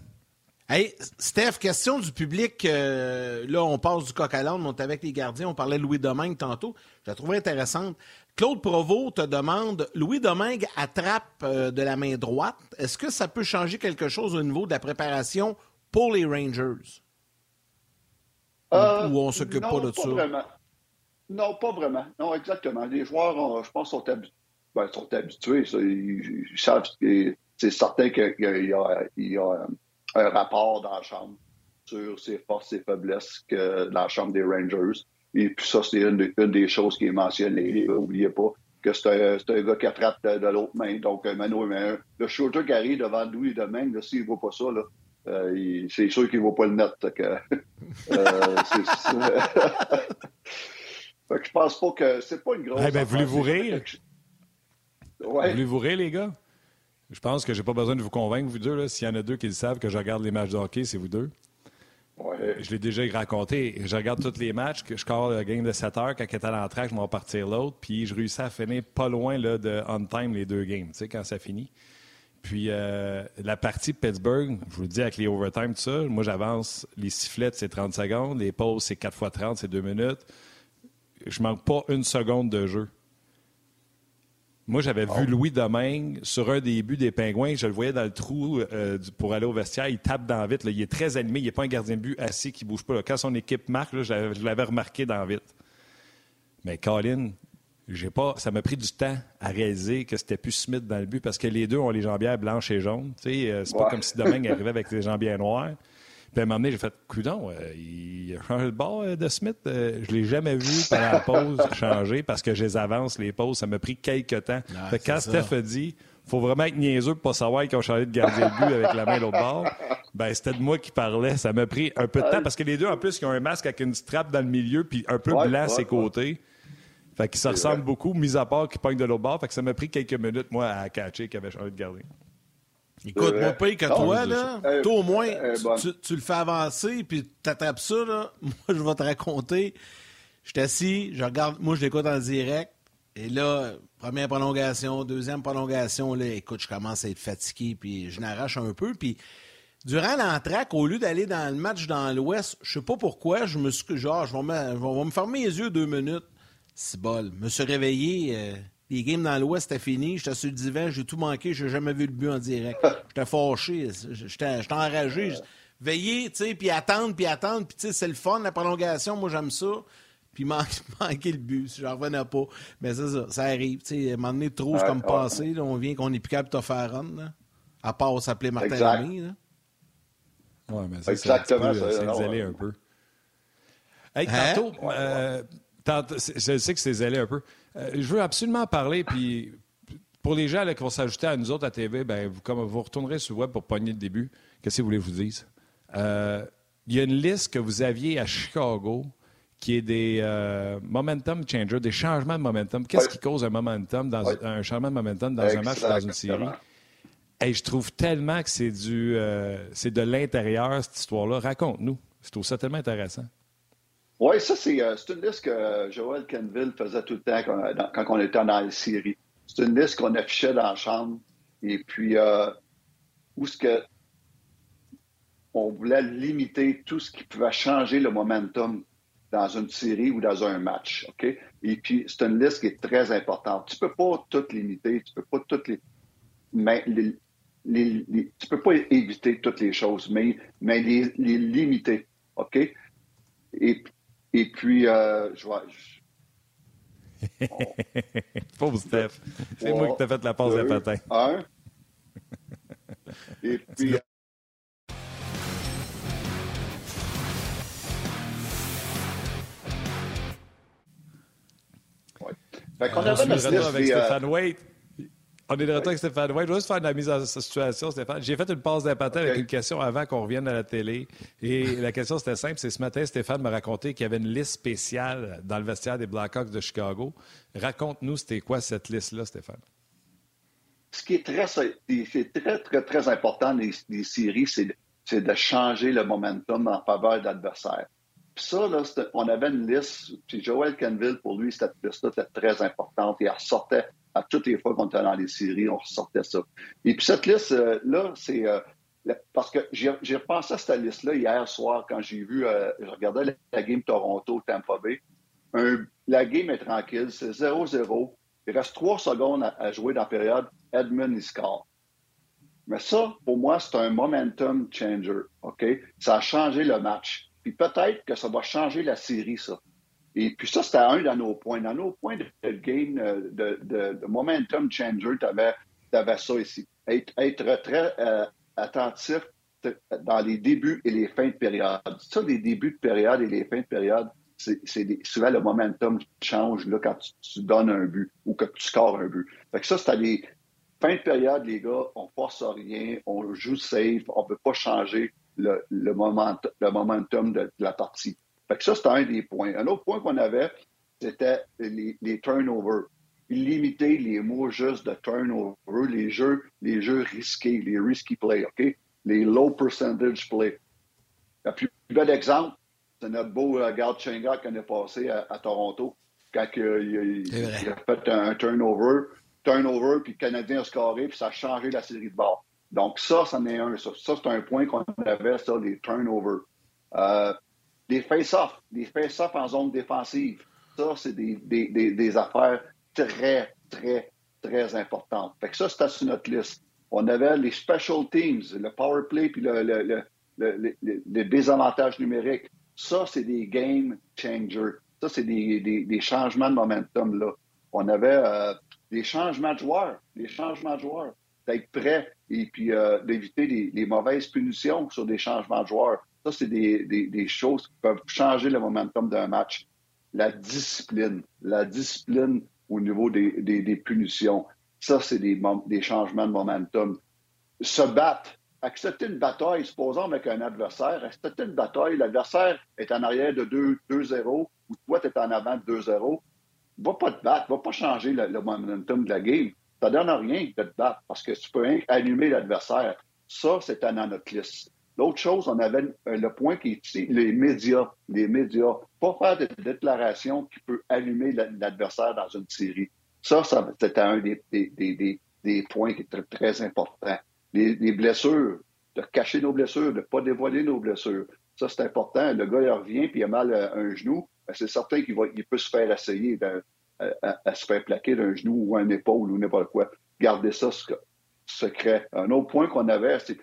Hey, Steph, question du public. là, on passe du coq à l'âne, on est avec les gardiens. On parlait de Louis Domingue tantôt. Je la trouvais intéressante. Claude Provost te demande Louis Domingue attrape de la main droite. Est-ce que ça peut changer quelque chose au niveau de la préparation pour les Rangers? Euh, Ou on s'occupe pas de ça? Vraiment. Non, pas vraiment. Non, exactement. Les joueurs, je pense, sont, ben, sont habitués. Ils, savent, c'est certain qu'il y, a, un rapport dans la chambre sur ses forces et faiblesses que dans la chambre des Rangers. Et puis ça, c'est une, des choses qui est mentionnée. N'oubliez pas que c'est un, gars qui attrape de, l'autre main. Donc, Mano, le shooter qui arrive devant Louis Domingue, s'il ne voit pas ça, euh, c'est sûr qu'il ne vaut pas le Que, euh, je pense pas que c'est pas une grosse. Eh ben, voulez-vous rire? Voulez-vous rire, les gars? Je pense que j'ai pas besoin de vous convaincre, vous deux. S'il y en a deux qui le savent que je regarde les matchs de hockey, c'est vous deux. Je l'ai déjà raconté. Je regarde tous les matchs, que je score le game de 7 heures. Quand il est à l'entraque, je m'en partir l'autre. Puis je réussis à finir pas loin là, de on-time les deux games, tu sais, quand ça finit. Puis euh, la partie Pittsburgh, je vous le dis avec les overtime, tout ça, moi j'avance, les sifflets c'est 30 secondes, les pauses c'est 4 fois 30, c'est 2 minutes. Je manque pas une seconde de jeu. Moi, j'avais vu Louis Domingue sur un des buts des Pingouins. Je le voyais dans le trou euh, pour aller au vestiaire. Il tape dans vite. Il est très animé. Il n'est pas un gardien de but assis qui ne bouge pas. Quand son équipe marque, je l'avais remarqué dans vite. Mais Colin, j'ai pas, ça m'a pris du temps à réaliser que c'était plus Smith dans le but parce que les deux ont les jambières blanches et jaunes. Euh, c'est pas comme si Domingue arrivait avec les jambières noires. Puis à un moment donné, j'ai fait coudon, euh, il a changé de bord euh, de Smith. je l'ai jamais vu pendant la pause changer parce que je les avance, les pauses. Ça m'a pris quelques temps. Ah, quand Steph a dit faut vraiment être niaiseux pour pas savoir qu'ils ont changé de gardien de but avec la main l'autre bord. Ben, c'était de moi qui parlais. Ça m'a pris un peu de temps parce que les deux, en plus, ils ont un masque avec une strap dans le milieu puis un peu blanc à ses côtés. Fait qu'ils se ressemblent beaucoup, mis à part qu'ils pognent de l'autre bord. Fait que ça m'a prit quelques minutes, moi, à catcher qu'il avait changé de gardien. Écoute, mon pays que toi, là, toi au moins, tu, le fais avancer, puis tu attrapes ça, là. Moi, je vais te raconter. Je suis assis, je regarde, moi, je l'écoute en direct. Et là, première prolongation, deuxième prolongation, là, écoute, je commence à être fatigué, puis je n'arrache un peu. Puis durant l'entraque, au lieu d'aller dans le match dans l'Ouest, je sais pas pourquoi, je me suis genre, je vais me, je vais me fermer les yeux deux minutes. C'est bol. Me suis réveillé. Euh, les games dans l'Ouest, c'était fini. J'étais sur le divan, j'ai tout manqué. J'ai jamais vu le but en direct. J'étais fâché. J'étais enragé. Veiller, tu sais, puis attendre, puis attendre. Puis, tu sais, c'est le fun, la prolongation. Moi, j'aime ça. Puis manquer, le but, si j'en revenais pas. Mais c'est ça, ça arrive. Tu sais, à un moment donné, trop, c'est comme passé. on vient qu'on est plus capable de faire run. Là. À part s'appeler Martin Lemay. Oui, mais c'est Exactement, ça. C'est un peu. Hey, hein? tantôt, euh, je sais que c'est zélé un peu. Euh, je veux absolument parler, puis pour les gens qui vont s'ajouter à nous autres à TV, ben, vous, comme, vous retournerez sur le web pour pogner le début. Qu'est-ce que vous voulez que je vous dise? Euh, il y a une liste que vous aviez à Chicago qui est des euh, momentum changers, des changements de momentum. Qu'est-ce qui cause un momentum dans un changement de momentum dans un match ou dans une série? Et je trouve tellement que c'est du c'est de l'intérieur, cette histoire-là. Raconte-nous. Je trouve ça tellement intéressant. Oui, ça, euh, c'est une liste que Joel Kenville faisait tout le temps quand, on était dans les séries. C'est une liste qu'on affichait dans la chambre. Et puis, euh, où ce que on voulait limiter tout ce qui pouvait changer le momentum dans une série ou dans un match. OK? Et puis, c'est une liste qui est très importante. Tu ne peux pas tout limiter, tu peux pas toutes les. Mais les, tu peux pas éviter toutes les choses, mais, mais les, limiter. OK? Et et puis, euh, je vois. Je... Pauvre Steph. C'est moi qui t'ai fait la passe de patin. Un. Et puis. Ouais. Fait qu'on avait notre liste avec euh, Stéphane on est de retour avec Stéphane White. Je vais juste faire de la mise en situation, Stéphane. J'ai fait une pause d'important avec une question avant qu'on revienne à la télé. Et la question, c'était simple. C'est ce matin, Stéphane m'a raconté qu'il y avait une liste spéciale dans le vestiaire des Blackhawks de Chicago. Raconte-nous, c'était quoi cette liste-là, Stéphane? Ce qui est très, très, très, très important des, des séries, c'est de changer le momentum en faveur de l'adversaire. Puis ça, là, on avait une liste, puis Joel Canville, pour lui, cette liste-là était très importante et elle sortait à toutes les fois qu'on était dans les séries, on ressortait ça. Et puis cette liste-là, euh, c'est euh, parce que j'ai repensé à cette liste-là hier soir quand j'ai vu, euh, je regardais la, game Toronto-Tampa Bay. la game est tranquille, c'est 0-0. Il reste trois secondes à, jouer dans la période. Edmund, il score. Mais ça, pour moi, c'est un momentum changer. OK? Ça a changé le match. Puis peut-être que ça va changer la série, ça. Et puis ça, c'était un de nos points. Dans nos points de, gain, euh, de, momentum changer, tu avais, ça ici. Être, très euh, attentif dans les débuts et les fins de période. Ça, les débuts de période et les fins de période, c'est souvent le momentum change là, quand tu, donnes un but ou que tu scores un but. Fait ça, c'était les fins de période, les gars, on force rien, on joue safe, on ne peut pas changer le momentum de la partie. Fait que ça, c'était un des points. Un autre point qu'on avait, c'était les, turnovers. Limiter les mots juste de turnover, les jeux, les jeux risqués, les risky play, OK? Les low percentage play. Le plus bel exemple, c'est notre beau uh, Gal Chenga qu'on a passé à, Toronto quand il, a fait un, turnover, turnover, puis le Canadien a scoré, puis ça a changé la série de bord. Donc ça, ça est un. Ça, c'est un point qu'on avait, ça, les turnovers. Euh, des face-offs, des face-offs en zone défensive. Ça, c'est des, des, des, affaires très, très, très importantes. Fait que ça, c'était sur notre liste. On avait les special teams, le power play puis le, le, le, désavantage numérique. Ça, c'est des game changers. Ça, c'est des, des, changements de momentum. Là. On avait euh, des changements de joueurs, des changements de joueurs, d'être prêt et puis euh, d'éviter les, mauvaises punitions sur des changements de joueurs. Ça, c'est des, choses qui peuvent changer le momentum d'un match. La discipline, la discipline au niveau des, punitions, ça, c'est des, changements de momentum. Se battre, accepter une bataille, supposons avec un adversaire, accepter une bataille, l'adversaire est en arrière de 2-0 ou toi, tu es en avant de 2-0, va pas te battre, va pas changer le, momentum de la game. Ça donne rien de te battre parce que tu peux allumer l'adversaire. Ça, c'est dans notre liste. L'autre chose, on avait euh, le point qui est ici, les médias. Les médias. Pas faire de déclaration qui peut allumer l'adversaire dans une série. Ça, c'était un des, des, points qui est très, important. Les, blessures, de cacher nos blessures, de ne pas dévoiler nos blessures. Ça, c'est important. Le gars, il revient puis il a mal à un genou. Ben, c'est certain qu'il il peut se faire essayer à, se faire plaquer d'un genou ou un épaule ou n'importe quoi. Gardez ça secret. Un autre point qu'on avait, c'est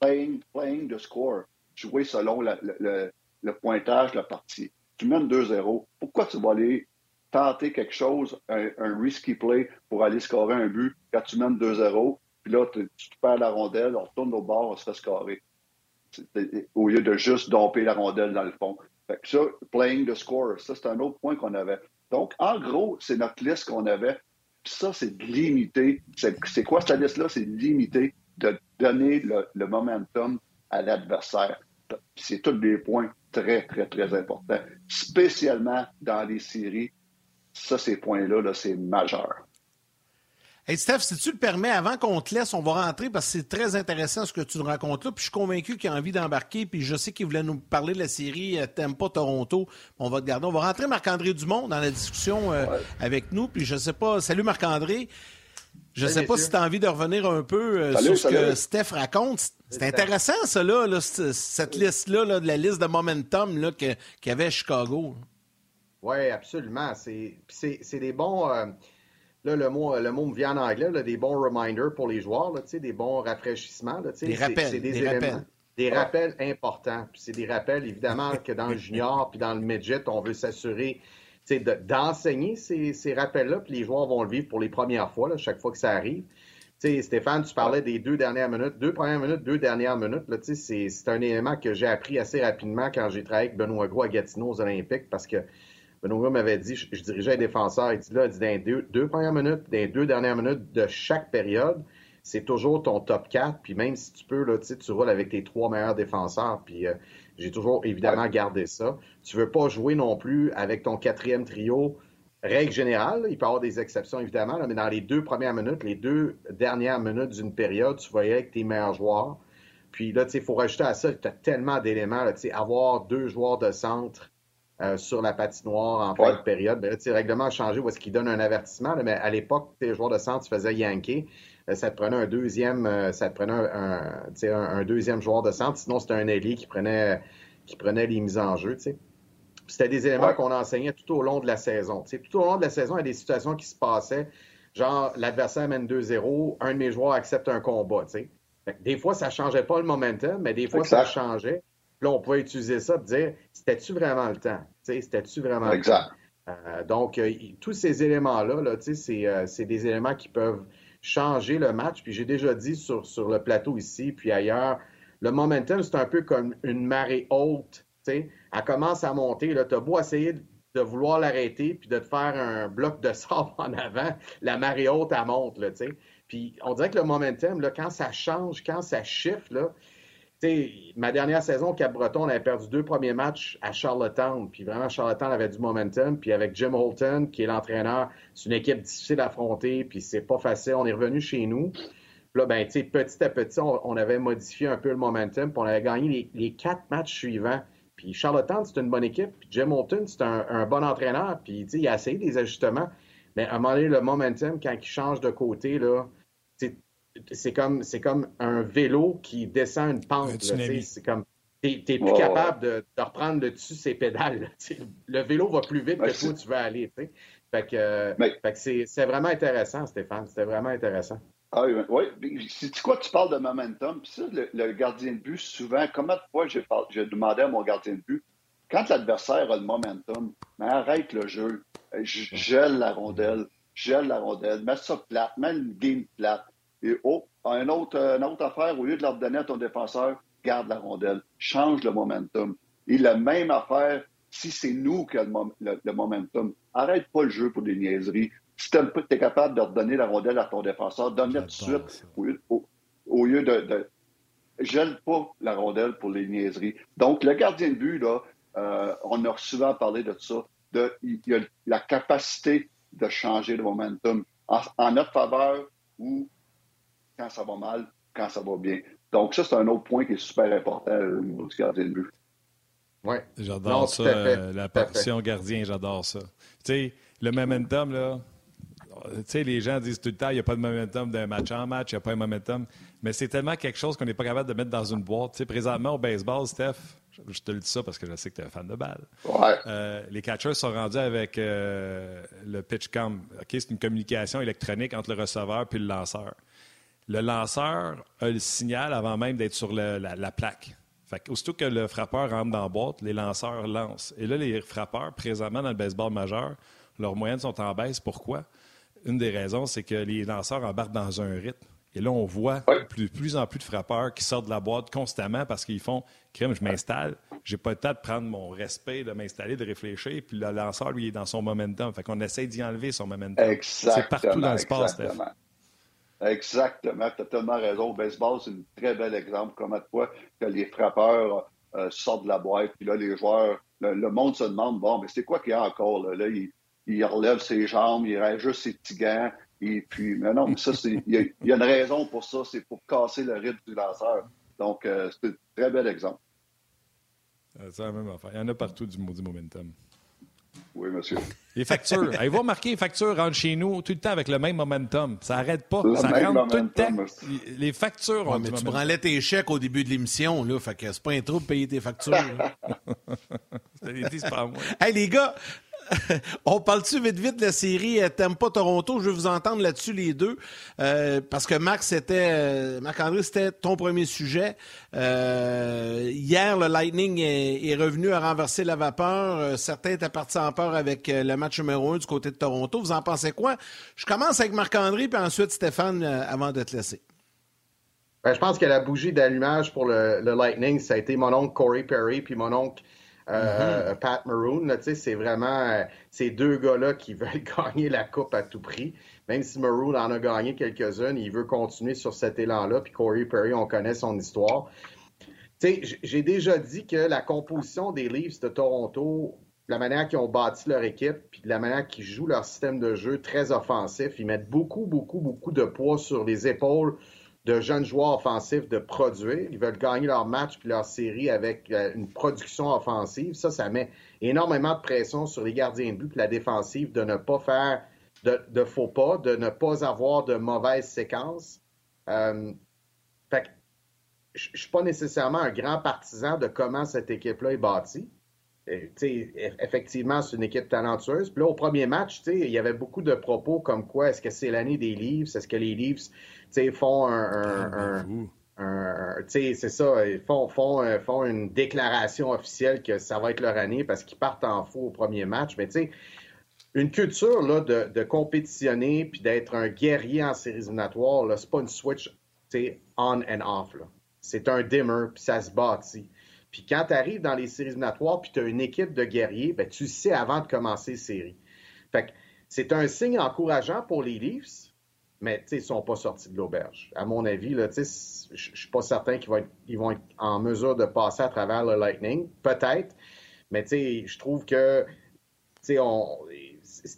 playing, playing the score, jouer selon le, pointage de la partie. Tu mènes 2-0. Pourquoi tu vas aller tenter quelque chose, un, risky play pour aller scorer un but quand tu mènes 2-0, puis là, tu, perds la rondelle, on retourne au bord, on se fait scorer. Au lieu de juste domper la rondelle dans le fond. Ça, playing the score, ça, c'est un autre point qu'on avait. Donc, en gros, c'est notre liste qu'on avait. Puis ça, c'est de limiter. C'est quoi cette liste-là? C'est de limiter de donner le, momentum à l'adversaire. C'est tous des points très, très, très importants, spécialement dans les séries. Ça, ces points-là, -là, c'est majeur. Hey Steph, si tu le permets, avant qu'on te laisse, on va rentrer parce que c'est très intéressant ce que tu nous racontes là. Puis je suis convaincu qu'il a envie d'embarquer. Puis je sais qu'il voulait nous parler de la série euh, T'aimes pas Toronto. On va te garder. On va rentrer Marc-André Dumont dans la discussion euh, avec nous. Puis je sais pas. Salut Marc-André. Je ne sais pas si tu as envie de revenir un peu euh, sur ce que Steph raconte. C'est intéressant, ça, là, cette liste-là, de la liste de momentum qu'il y avait à Chicago. Oui, absolument. C'est des bons. Euh, là, le mot, le mot me vient en anglais, des bons reminders pour les joueurs, là, des bons rafraîchissements. des rappels. Des, rappels. Des rappels importants. C'est des rappels, évidemment, que dans le junior puis dans le midget, on veut s'assurer d'enseigner ces, rappels-là, puis les joueurs vont le vivre pour les premières fois, chaque fois que ça arrive. Stéphane, tu parlais des deux dernières minutes, deux premières minutes, deux dernières minutes. c'est un élément que j'ai appris assez rapidement quand j'ai travaillé avec Benoît Gros à Gatineau aux Olympiques parce que Benoît m'avait dit, je, dirigeais les défenseurs, il dit là, il dit, dans les deux, premières minutes, dans deux dernières minutes de chaque période, c'est toujours ton top 4, puis même si tu peux, là, tu roules avec tes trois meilleurs défenseurs, puis euh, j'ai toujours évidemment gardé ça. Tu veux pas jouer non plus avec ton quatrième trio, règle générale, il peut y avoir des exceptions évidemment, mais dans les deux premières minutes, les deux dernières minutes d'une période, tu voyais avec tes meilleurs joueurs. Puis là, il faut rajouter à ça, tu as tellement d'éléments, avoir deux joueurs de centre euh, sur la patinoire en fin de période. Ben, le règlement a changé où est-ce qu'il donne un avertissement, mais à l'époque, tes joueurs de centre, tu faisais yanker. Euh, ça te prenait un deuxième, euh, ça te prenait un, un, deuxième joueur de centre. Sinon, c'était un ailier qui prenait, qui prenait les mises en jeu. C'était des éléments qu'on enseignait tout au long de la saison. tout au long de la saison, il y a des situations qui se passaient. Genre, l'adversaire mène 2-0, un de mes joueurs accepte un combat. Des fois, ça ne changeait pas le momentum, mais des fois, ça changeait. là, on pouvait utiliser ça pour dire c'était-tu vraiment le temps? C'était-tu vraiment exact. le temps? Euh, donc, tous ces éléments-là, là, c'est des éléments qui peuvent changer le match. Puis j'ai déjà dit sur, sur le plateau ici, puis ailleurs, le momentum, c'est un peu comme une marée haute. sais. Elle commence à monter. Tu as beau essayer de vouloir l'arrêter puis de te faire un bloc de sable en avant, la marée haute, elle monte. Là, puis on dirait que le momentum, là, quand ça change, quand ça chiffre, là, ma dernière saison Cap-Breton, on avait perdu deux premiers matchs à Charlottetown. Puis vraiment, Charlottetown avait du momentum. Puis avec Jim Holton, qui est l'entraîneur, c'est une équipe difficile à affronter. Puis c'est pas facile. On est revenu chez nous. Puis là, ben, petit à petit, on, avait modifié un peu le momentum. Puis on avait gagné les, quatre matchs suivants. Puis Charlottetown, c'est une bonne équipe. Puis Jim Holton, c'est un, bon entraîneur. Puis il a essayé des ajustements. Mais à un moment donné, le momentum, quand il change de côté, là, c'est comme, c'est comme un vélo qui descend une pente. C'est comme, t'es, es plus capable de, reprendre le dessus ses pédales. le vélo va plus vite que toi, tu veux aller. Fait que, c'est, vraiment intéressant, Stéphane. C'était vraiment intéressant. Ah oui, oui. C'est quoi, tu parles de momentum. Puis ça, le, gardien de but, souvent, combien de fois j'ai, j'ai demandé à mon gardien de but, quand l'adversaire a le momentum, mais arrête le jeu, gèle la rondelle, gèle la rondelle, mets ça plate, mets une game plate. Et oh, une autre, une autre affaire, au lieu de leur donner à ton défenseur, garde la rondelle, change le momentum. Et la même affaire, si c'est nous qui avons le, momentum, arrête pas le jeu pour des niaiseries. Si tu es capable de redonner la rondelle à ton défenseur, donne-la tout de suite au, lieu de, de gèle pas la rondelle pour les niaiseries. Donc, le gardien de but, là, euh, on a souvent parlé de ça, de, il y a la capacité de changer le momentum en notre faveur ou quand ça va mal, quand ça va bien. Donc, ça, c'est un autre point qui est super important au niveau du gardien de but. Oui. J'adore ça, euh, la portion gardien, j'adore ça. Tu sais, le momentum, là, tu sais, les gens disent tout le temps, il n'y a pas de momentum d'un match en match, il n'y a pas de momentum. Mais c'est tellement quelque chose qu'on n'est pas capable de mettre dans une boîte. Tu sais, présentement, au baseball, Steph, je te le dis ça parce que je sais que tu es un fan de balle. Ouais. Euh, les catchers sont rendus avec euh, le pitch cam. c'est une communication électronique entre le receveur et le lanceur le lanceur a le signal avant même d'être sur la, plaque. Fait aussitôt que le frappeur rentre dans la boîte, les lanceurs lancent. Et là, les frappeurs, présentement dans le baseball majeur, leurs moyennes sont en baisse. Pourquoi? Une des raisons, c'est que les lanceurs embarquent dans un rythme. Et là, on voit de plus, en plus de frappeurs qui sortent de la boîte constamment parce qu'ils font crème, je m'installe, j'ai pas le temps de prendre mon respect, de m'installer, de réfléchir, puis le lanceur, lui, est dans son momentum. Fait qu'on essaie d'y enlever son momentum. C'est partout dans le sport, Steph. Exactement, tu as tellement raison. Baseball, c'est un très bel exemple. Comment de fois que les frappeurs euh, sortent de la boîte, puis là, les joueurs, le, monde se demande, bon, mais c'est quoi qu'il y a encore? Là, il, relève ses jambes, il juste ses petits gants, et puis, mais non, mais ça, il, y a, une raison pour ça, c'est pour casser le rythme du lanceur. Donc, euh, c'est un très bel exemple. Euh, c'est la même affaire. Il y en a partout du maudit momentum. Oui, monsieur. Les factures. Allez voir marquer les factures rentrent chez nous tout le temps avec le même momentum. Ça n'arrête pas. ça rentre tout le temps. Les factures ont mais Tu branlais tes chèques au début de l'émission, là. Fait que c'est pas un trou de payer tes factures. c'est pas moi. Hey, les gars, on parle-tu vite vite de la série euh, T'aimes pas Toronto? Je veux vous entendre là-dessus les deux. Euh, parce que Marc, c'était euh, Marc-André, c'était ton premier sujet. hier, le Lightning est, revenu à renverser la vapeur. certains étaient partis en peur avec le match numéro un du côté de Toronto. Vous en pensez quoi? Je commence avec Marc-André, puis ensuite Stéphane, avant de te laisser. Ben, je pense que la bougie d'allumage pour le, Lightning, ça a été mon oncle Corey Perry, puis mon oncle euh, mm-hmm. Pat Maroon. C'est vraiment euh, ces deux gars-là qui veulent gagner la Coupe à tout prix. Même si Maroon en a gagné quelques-unes, il veut continuer sur cet élan-là. Puis Corey Perry, on connaît son histoire. J'ai déjà dit que la composition des Leafs de Toronto, la manière qu'ils ont bâti leur équipe, puis la manière qu'ils jouent leur système de jeu très offensif, ils mettent beaucoup, beaucoup, beaucoup de poids sur les épaules de jeunes joueurs offensifs de produire. Ils veulent gagner leur match puis leur série avec euh, une production offensive. Ça, ça met énormément de pression sur les gardiens de but la défensive de ne pas faire de, faux pas, de ne pas avoir de mauvaises séquences. Euh, fait je ne suis pas nécessairement un grand partisan de comment cette équipe-là est bâtie. Effectivement, c'est une équipe talentueuse. Puis là, au premier match, il y avait beaucoup de propos comme quoi est-ce que c'est l'année des Leafs? Est-ce que les Leafs font un. Ah, c'est ça, ils font, font, euh, font, une déclaration officielle que ça va être leur année parce qu'ils partent en faux au premier match. Mais tu sais, une culture là, de, de compétitionner puis d'être un guerrier en séries éliminatoires, c'est pas une switch on and off. C'est un dimmer, puis ça se bâtit. Puis quand tu arrives dans les séries éliminatoires, puis tu as une équipe de guerriers, ben, tu sais avant de commencer les séries. Fait que c'est un signe encourageant pour les Leafs, mais ils ne sont pas sortis de l'auberge. À mon avis, je ne suis pas certain qu'ils vont, être, en mesure de passer à travers le Lightning. Peut-être, mais je trouve que c'est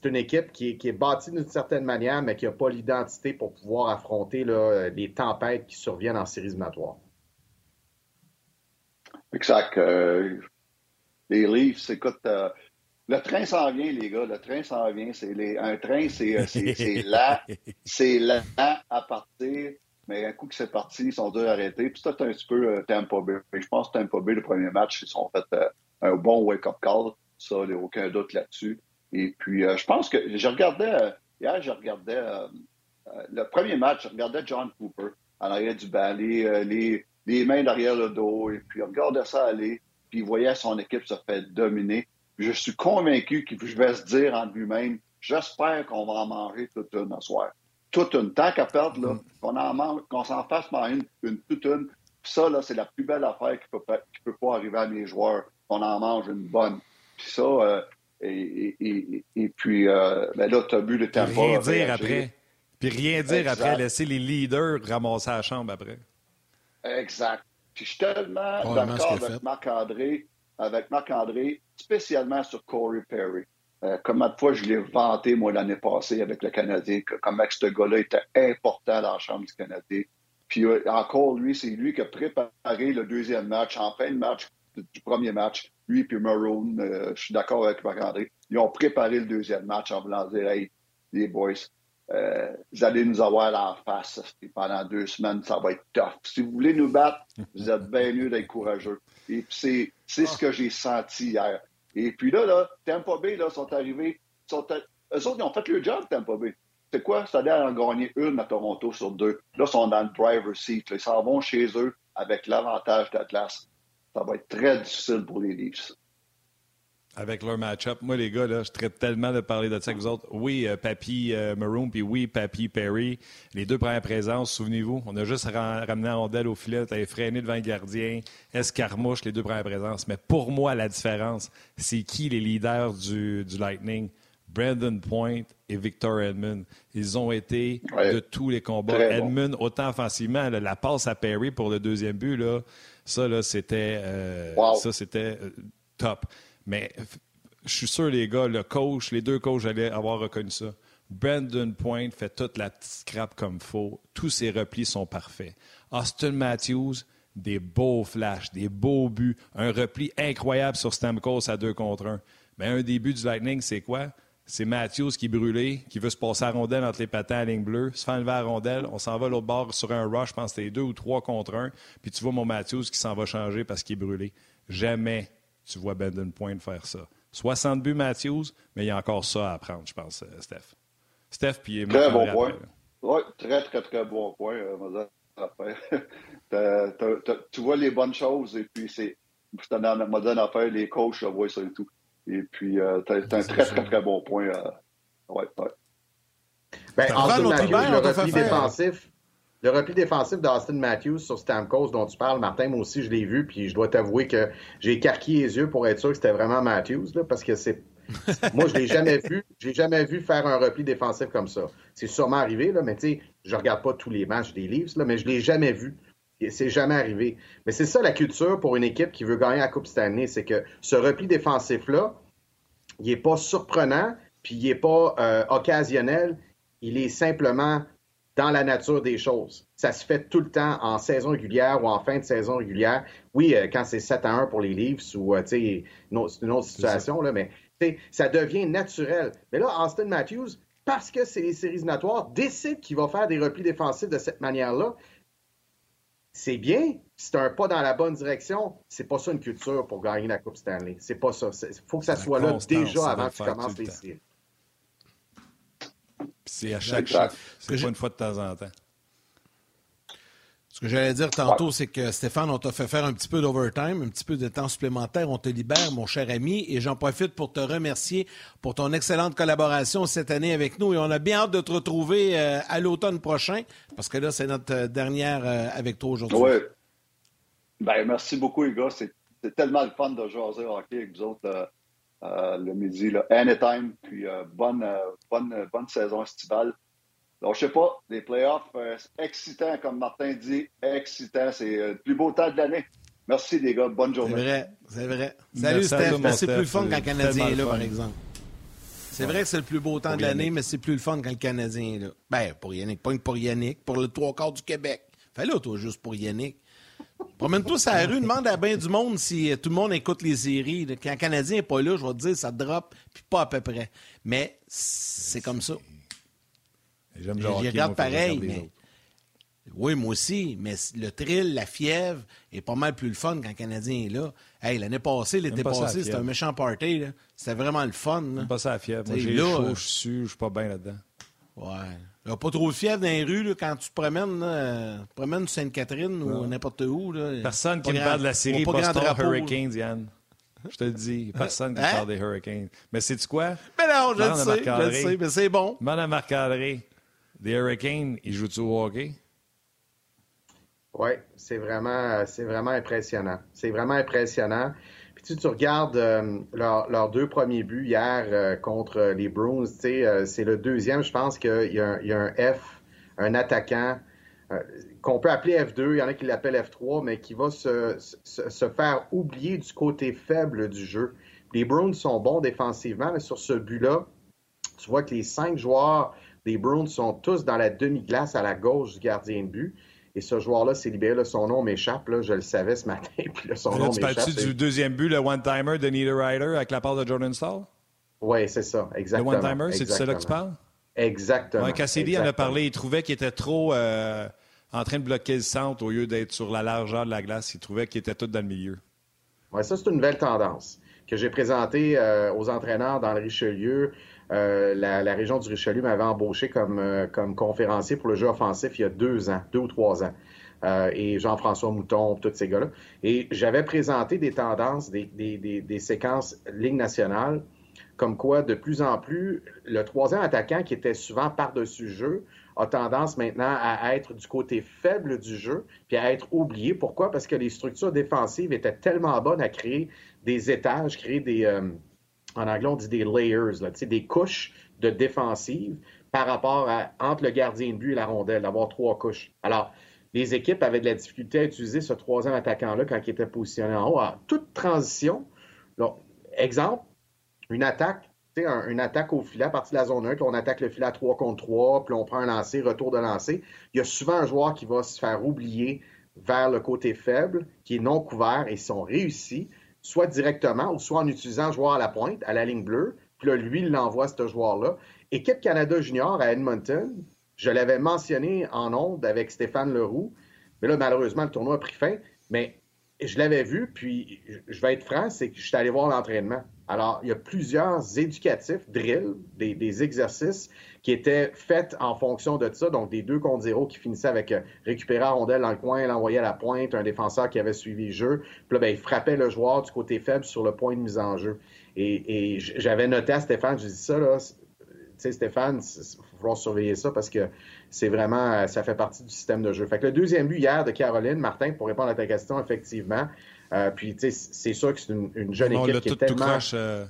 une équipe qui est, bâtie d'une certaine manière, mais qui n'a pas l'identité pour pouvoir affronter les tempêtes qui surviennent en séries éliminatoires. Exact. Euh, les Leafs, écoute, euh, le train s'en vient, les gars. Le train s'en vient. C'est un train, c'est euh, lent. c'est lent à partir. Mais un coup que c'est parti, ils sont durs à arrêter. Puis c'est un petit peu euh, Tampa Bay. Je pense que Tampa Bay, le premier match, ils sont fait euh, un bon wake-up call. Ça, il n'y a aucun doute là-dessus. Et puis, je pense que je regardais, hier, je regardais le premier match, je regardais John Cooper en arrière du banc, les, les, mains derrière le dos, et puis il regardait ça aller, puis il voyait son équipe se faire dominer je suis convaincu qu'il va se dire en lui-même j'espère qu'on va en manger toute une ce soir. Toute une. Tant qu'à perdre, là, mm. qu'on en mange, qu'on s'en fasse manger une, une, toute une. Puis ça, là, c'est la plus belle affaire qui peut, qui peut pas arriver à mes joueurs, qu'on en mange une bonne. Puis ça, euh, et, et, et, puis euh, ben là, tu as bu le temps. Rien dire après. Puis rien dire après, laisser les leaders ramasser la chambre après. Exact. Puis je suis tellement d'accord avec Marc-André avec Marc-André, spécialement sur Corey Perry. Euh, comment de fois je l'ai vanté, moi, l'année passée avec le Canadien, que, comment ce gars-là était important dans la Chambre du Canadien. Puis euh, encore, lui, c'est lui qui a préparé le deuxième match, en fin de match du premier match. Lui puis Maroon, euh, je suis d'accord avec Marc-André, ils ont préparé le deuxième match en voulant dire, hey, les boys, euh, vous allez nous avoir la face pendant deux semaines, ça va être tough. Si vous voulez nous battre, vous êtes bien mieux d'être courageux. Et c'est, c'est ce que j'ai senti hier. Et puis là, là, Tampa Bay, là, sont arrivés, sont eux autres, ils ont fait le job, Tampa Bay. C'est quoi? C'est-à-dire en gagner une à Toronto sur deux. Là, ils sont dans le driver seat. Ils s'en vont chez eux avec l'avantage d'Atlas. Ça va être très difficile pour les Leafs avec leur match-up. Moi, les gars, là, je traite tellement de parler de ça avec vous autres. Oui, euh, Papy euh, Maroon, puis oui, Papy Perry. Les deux premières présences, souvenez-vous, on a juste ramené la rondelle au filet, t'avais freiné devant le gardien, escarmouche, les deux premières présences. Mais pour moi, la différence, c'est qui les leaders du, du Lightning? Brandon Point et Victor Edmund. Ils ont été de tous les combats. Edmund, autant offensivement, la passe à Perry pour le deuxième but, là, ça, là, c'était, euh, ça, c'était top. Mais je suis sûr, les gars, le coach, les deux coachs allaient avoir reconnu ça. Brandon Point fait toute la petite scrap comme faux. Tous ses replis sont parfaits. Austin Matthews, des beaux flashs, des beaux buts, un repli incroyable sur Stamkos à deux contre un. Mais un début du Lightning, c'est quoi? C'est Matthews qui est brûlé, qui veut se passer à rondelle entre les patins à ligne bleue, se fait enlever à rondelle, on s'en va l'autre bord sur un rush, je pense que c'était deux ou trois contre un, puis tu vois mon Matthews qui s'en va changer parce qu'il est brûlé. Jamais tu vois Benden Point faire ça. 60 buts Matthews, mais il y a encore ça à apprendre, je pense, euh, Steph. Steph, puis Très bon point. Oui, très, très, très bon point, euh, tu vois les bonnes choses et puis c'est dans moderne affaire, les coachs voient ça et tout. Et puis, euh, tu as, un très, très, très bon point. Euh, ouais, ouais. Ben, en notre le repli défensif, le repli défensif d'Austin Matthews sur Stamkos dont tu parles, Martin, moi aussi, je l'ai vu, puis je dois t'avouer que j'ai écarquillé les yeux pour être sûr que c'était vraiment Matthews, là, parce que c'est. moi, je l'ai jamais vu. J'ai jamais vu faire un repli défensif comme ça. C'est sûrement arrivé, là, mais tu sais, je regarde pas tous les matchs des Leafs, là, mais je l'ai jamais vu. C'est jamais arrivé. Mais c'est ça la culture pour une équipe qui veut gagner la Coupe année, c'est que ce repli défensif-là, il n'est pas surprenant, puis il n'est pas euh, occasionnel, il est simplement dans la nature des choses. Ça se fait tout le temps en saison régulière ou en fin de saison régulière. Oui, euh, quand c'est 7 à 1 pour les Leafs ou euh, c'est une autre situation, là, mais ça devient naturel. Mais là, Austin Matthews, parce que c'est les séries éliminatoires, décide qu'il va faire des replis défensifs de cette manière-là. C'est bien, c'est un pas dans la bonne direction. C'est pas ça une culture pour gagner la Coupe Stanley. C'est pas ça. Il faut que ça soit là déjà avant que tu commences les séries. C'est à chaque. C'est pas une fois de temps en temps. Ce que j'allais dire tantôt, c'est que Stéphane, on t'a fait faire un petit peu d'overtime, un petit peu de temps supplémentaire. On te libère, mon cher ami, et j'en profite pour te remercier pour ton excellente collaboration cette année avec nous. Et on a bien hâte de te retrouver euh, à l'automne prochain, parce que là, c'est notre euh, dernière euh, avec toi aujourd'hui. Oui. Ben, merci beaucoup, les gars. C'est tellement le fun de jaser hockey avec vous autres. Euh, le midi, là, anytime, puis euh, bonne, euh, bonne, bonne saison estivale. Donc, je sais pas, les playoffs, excitant, comme Martin dit, excitant. C'est le plus beau temps de l'année. Merci, les gars. Bonne journée. C'est vrai, c'est vrai. Salut, Steph. C'est plus fun quand le Canadien est là, par exemple. C'est vrai que c'est le plus beau temps de l'année, mais c'est plus le fun quand le Canadien est là. Ben, pour Yannick, pas pour Yannick, pour le trois quarts du Québec. Fais là, toi, juste pour Yannick. Promène-toi sur la rue, demande à bien du monde si euh, tout le monde écoute les séries. Quand un Canadien n'est pas là, je vais te dire, ça drop, puis pas à peu près. Mais c'est comme ça. J'aime le regarde pareil, mais... Oui, moi aussi, mais le thrill, la fièvre est pas mal plus le fun quand le Canadien est là. Hey, l'année passée, l'été passé, c'était un méchant party. C'était vraiment le fun. pas ça la fièvre. Moi, j'ai chaud, je suis je suis pas bien là-dedans. Ouais. Il n'y a pas trop de fièvre dans les rues quand tu te promènes, là, tu promènes Sainte-Catherine ou n'importe où. Là, personne qui me parle de la série Boston Hurricanes, Yann. Je te le dis, personne qui hein? parle des Hurricanes. Mais sais-tu quoi? Mais non, je le sais, je le sais, mais c'est bon. À Marc-André, des Hurricanes, ils jouent-tu au hockey? Oui, c'est vraiment, vraiment impressionnant. C'est vraiment impressionnant. Si tu regardes euh, leurs deux premiers buts hier euh, contre les Bruins, euh, c'est le deuxième. Je pense qu'il y, a un F, un attaquant qu'on peut appeler F2, il y en a qui l'appellent F3, mais qui va se, faire oublier du côté faible du jeu. Les Bruins sont bons défensivement, mais sur ce but-là, tu vois que les cinq joueurs des Bruins sont tous dans la demi-glace à la gauche du gardien de but. Et ce joueur-là s'est libéré. son nom m'échappe. Je le savais ce matin. Puis là, son nom m'échappe. Tu du deuxième but, le one-timer de Neither Ryder avec la part de Jordan Stahl? Oui, c'est ça. Exactement. Le one-timer, c'est de cela que tu parles? Exactement. Ouais, Cassidy en a parlé. Il trouvait qu'il était trop euh, en train de bloquer le centre au lieu d'être sur la largeur de la glace. Il trouvait qu'il était tout dans le milieu. Oui, ça, c'est une nouvelle tendance que j'ai présentée euh, aux entraîneurs dans le Richelieu. Euh, la, région du Richelieu m'avait embauché comme, euh, comme conférencier pour le jeu offensif il y a deux ans, deux ou trois ans. Euh, et Jean-François Mouton, tous ces gars-là. Et j'avais présenté des tendances, des, des, séquences Ligue nationale, comme quoi, de plus en plus, le troisième attaquant qui était souvent par-dessus jeu a tendance maintenant à être du côté faible du jeu, puis à être oublié. Pourquoi? Parce que les structures défensives étaient tellement bonnes à créer des étages, créer des en anglais, on dit des layers, des couches de défensive par rapport à entre le gardien de but et la rondelle, d'avoir trois couches. Alors, les équipes avaient de la difficulté à utiliser ce troisième attaquant-là quand il était positionné en haut. À toute transition, exemple, une attaque, une attaque au filet à partir de la zone 1, puis on attaque le filet à 3 contre 3, puis on prend un lancer, retour de lancer. Il y a souvent un joueur qui va se faire oublier vers le côté faible, qui est non couvert, et si on réussit, soit directement ou soit en utilisant un joueur à la pointe, à la ligne bleue. Puis là, lui, il l'envoie ce joueur-là. Équipe Canada Junior à Edmonton, je l'avais mentionné en ondes avec Stéphane Leroux. Mais là, malheureusement, le tournoi a pris fin. Mais je l'avais vu, puis je vais être franc, c'est que je suis allé voir l'entraînement. Alors, il y a plusieurs éducatifs, drills, des, exercices qui étaient faits en fonction de ça. Donc, des deux contre zéro qui finissaient avec euh, récupérer la rondelle dans le coin, l'envoyer à la pointe, un défenseur qui avait suivi le jeu. Puis là, ben, il frappait le joueur du côté faible sur le point de mise en jeu. Et, j'avais noté à Stéphane, je dis ça, là, sais, Stéphane, falloir surveiller ça parce que c'est vraiment, ça fait partie du système de jeu. Fait que le deuxième but hier de Caroline, Martin, pour répondre à ta question, effectivement, euh, puis tu sais, c'est sûr que c'est une, jeune équipe qui est tellement... Euh,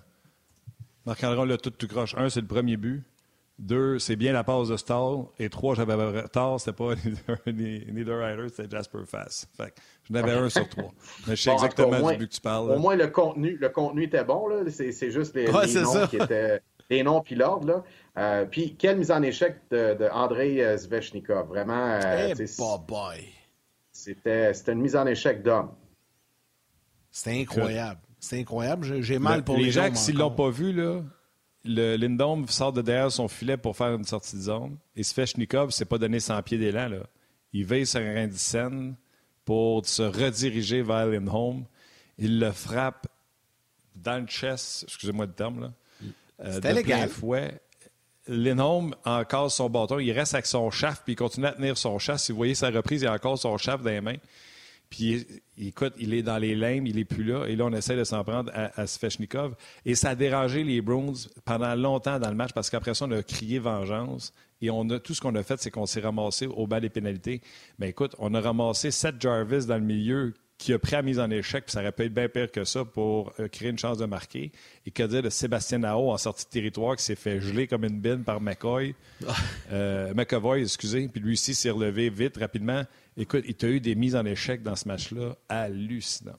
Marc-André, on l'a tout, tout croche. Un, c'est le premier but. Deux, c'est bien la passe de Stall. Et trois, j'avais tard, c'était pas Neither Rider, c'était Jasper Fass. Fait je n'avais un sur trois. Mais je sais exactement du but que tu parles. Au moins, le contenu, le contenu était bon. C'est juste les, noms qui étaient. Les noms puis l'ordre. Euh, puis, quelle mise en échec de, de Andrei euh, Zvechnikov. Vraiment. Euh, hey, C'était une mise en échec d'homme. C'était incroyable. C'est incroyable. J'ai mal pour les, les gens. s'ils l'ont pas vu, là, le Lindom sort de derrière son filet pour faire une sortie de zone. Et Svechnikov s'est pas donné 100 pieds d'élan. Là. Il veille sur un scène pour se rediriger vers Lindholm. Il le frappe dans le chest, excusez-moi le terme, là. Euh, C'était légal. Fouet. Lindholm encore son bâton. Il reste avec son chaff, puis il continue à tenir son chaff. Si vous voyez sa reprise, il a encore son chaff dans les mains. Puis, écoute, il est dans les limbes, il n'est plus là. Et là, on essaie de s'en prendre à, à Svechnikov. Et ça a dérangé les Browns pendant longtemps dans le match parce qu'après ça, on a crié vengeance. Et on a, tout ce qu'on a fait, c'est qu'on s'est ramassé au bas des pénalités. Mais écoute, on a ramassé Seth Jarvis dans le milieu qui a pris la mise en échec, puis ça aurait pu être bien pire que ça pour euh, créer une chance de marquer. Et que dire de Sébastien Nao en sortie de territoire qui s'est fait geler comme une bine par McCoy, euh, McAvoy, excusez, puis lui aussi s'est relevé vite, rapidement. Écoute, il t'a eu des mises en échec dans ce match-là hallucinant.